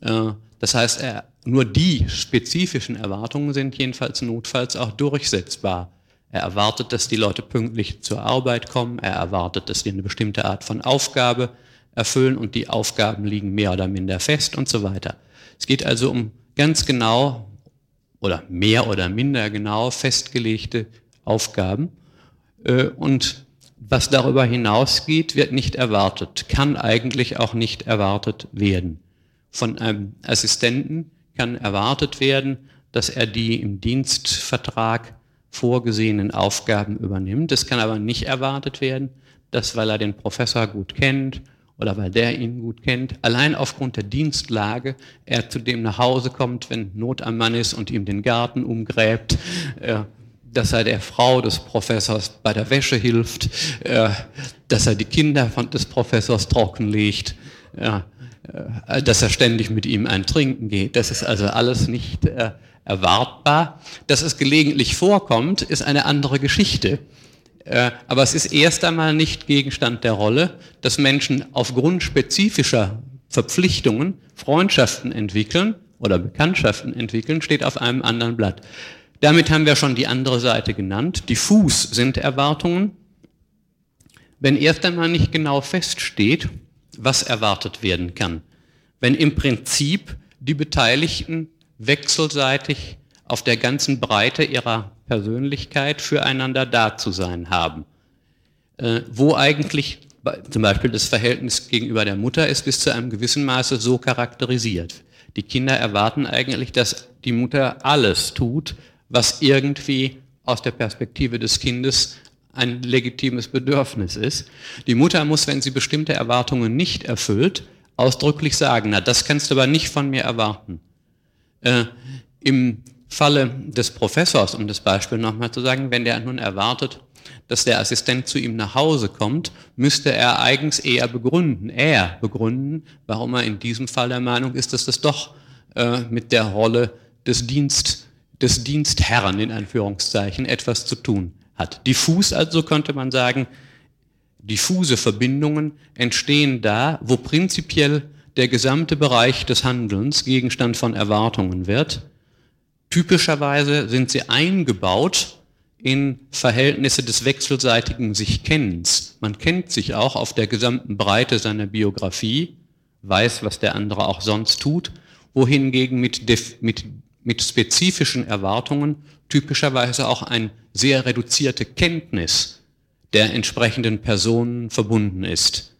Speaker 1: Äh, das heißt, nur die spezifischen Erwartungen sind jedenfalls notfalls auch durchsetzbar. Er erwartet, dass die Leute pünktlich zur Arbeit kommen, er erwartet, dass sie eine bestimmte Art von Aufgabe erfüllen und die Aufgaben liegen mehr oder minder fest und so weiter. Es geht also um ganz genau oder mehr oder minder genau festgelegte Aufgaben. Äh, und was darüber hinausgeht, wird nicht erwartet, kann eigentlich auch nicht erwartet werden. Von einem Assistenten kann erwartet werden, dass er die im Dienstvertrag vorgesehenen Aufgaben übernimmt. Es kann aber nicht erwartet werden, dass, weil er den Professor gut kennt oder weil der ihn gut kennt, allein aufgrund der Dienstlage er zu dem nach Hause kommt, wenn Not am Mann ist und ihm den Garten umgräbt, äh, dass er der Frau des Professors bei der Wäsche hilft, äh, dass er die Kinder des Professors trockenlegt, äh, dass er ständig mit ihm ein Trinken geht. Das ist also alles nicht erwartbar. Dass es gelegentlich vorkommt, ist eine andere Geschichte. Äh, aber es ist erst einmal nicht Gegenstand der Rolle, dass Menschen aufgrund spezifischer Verpflichtungen Freundschaften entwickeln oder Bekanntschaften entwickeln, steht auf einem anderen Blatt. Damit haben wir schon die andere Seite genannt. Diffus sind Erwartungen. Wenn erst einmal nicht genau feststeht, was erwartet werden kann. Wenn im Prinzip die Beteiligten wechselseitig auf der ganzen Breite ihrer Persönlichkeit füreinander da zu sein haben. Äh, wo eigentlich zum Beispiel das Verhältnis gegenüber der Mutter ist bis zu einem gewissen Maße so charakterisiert. Die Kinder erwarten eigentlich, dass die Mutter alles tut, was irgendwie aus der Perspektive des Kindes ein legitimes Bedürfnis ist. Die Mutter muss, wenn sie bestimmte Erwartungen nicht erfüllt, ausdrücklich sagen, na, das kannst du aber nicht von mir erwarten. Äh, Im Falle des Professors, um das Beispiel nochmal zu sagen, wenn der nun erwartet, dass der Assistent zu ihm nach Hause kommt, müsste er eigens eher begründen, er begründen, warum er in diesem Fall der Meinung ist, dass das doch äh, mit der Rolle des, Dienst, des Dienstherren in Anführungszeichen etwas zu tun hat. Diffus also könnte man sagen, diffuse Verbindungen entstehen da, wo prinzipiell der gesamte Bereich des Handelns Gegenstand von Erwartungen wird Typischerweise sind sie eingebaut in Verhältnisse des wechselseitigen Sich-Kennens. Man kennt sich auch auf der gesamten Breite seiner Biografie, weiß, was der andere auch sonst tut, wohingegen mit, mit, mit spezifischen Erwartungen typischerweise auch eine sehr reduzierte Kenntnis der entsprechenden Personen verbunden ist.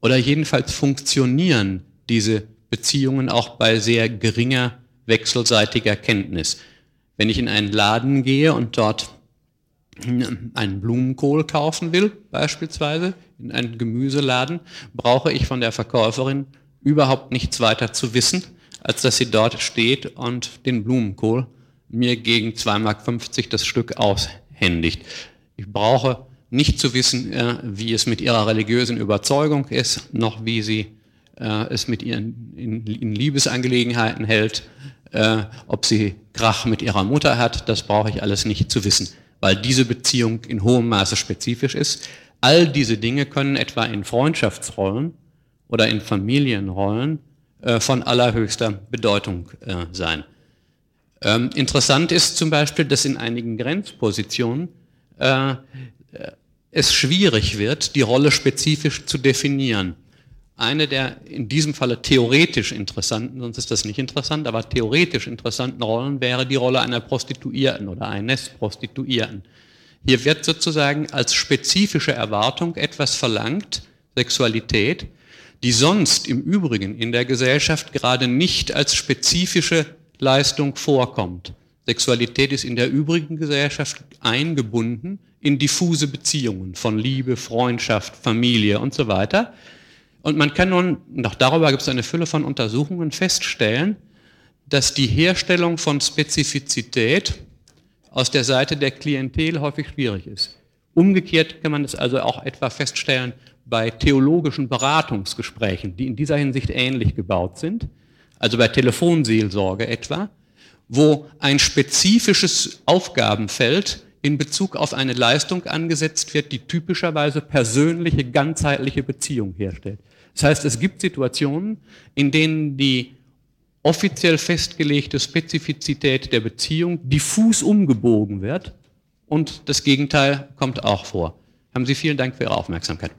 Speaker 1: Oder jedenfalls funktionieren diese Beziehungen auch bei sehr geringer wechselseitiger Kenntnis. Wenn ich in einen Laden gehe und dort einen Blumenkohl kaufen will, beispielsweise, in einen Gemüseladen, brauche ich von der Verkäuferin überhaupt nichts weiter zu wissen, als dass sie dort steht und den Blumenkohl mir gegen 2,50 Mark das Stück aushändigt. Ich brauche nicht zu wissen, äh, wie es mit ihrer religiösen Überzeugung ist, noch wie sie äh, es mit ihren in, Liebesangelegenheiten hält, Äh, ob sie Krach mit ihrer Mutter hat, das brauche ich alles nicht zu wissen, weil diese Beziehung in hohem Maße spezifisch ist. All diese Dinge können etwa in Freundschaftsrollen oder in Familienrollen von allerhöchster Bedeutung äh, sein. Ähm, interessant ist zum Beispiel, dass in einigen Grenzpositionen äh, es schwierig wird, die Rolle spezifisch zu definieren. Eine der in diesem Falle theoretisch interessanten, sonst ist das nicht interessant, aber theoretisch interessanten Rollen wäre die Rolle einer Prostituierten oder eines Prostituierten. Hier wird sozusagen als spezifische Erwartung etwas verlangt, Sexualität, die sonst im Übrigen in der Gesellschaft gerade nicht als spezifische Leistung vorkommt. Sexualität ist in der übrigen Gesellschaft eingebunden in diffuse Beziehungen von Liebe, Freundschaft, Familie und so weiter. Und man kann nun, noch darüber gibt es eine Fülle von Untersuchungen, feststellen, dass die Herstellung von Spezifizität aus der Seite der Klientel häufig schwierig ist. Umgekehrt kann man das also auch etwa feststellen bei theologischen Beratungsgesprächen, die in dieser Hinsicht ähnlich gebaut sind, also bei Telefonseelsorge etwa, wo ein spezifisches Aufgabenfeld in Bezug auf eine Leistung angesetzt wird, die typischerweise persönliche, ganzheitliche Beziehung herstellt. Das heißt, es gibt Situationen, in denen die offiziell festgelegte Spezifizität der Beziehung diffus umgebogen wird und das Gegenteil kommt auch vor. Haben Sie vielen Dank für Ihre Aufmerksamkeit.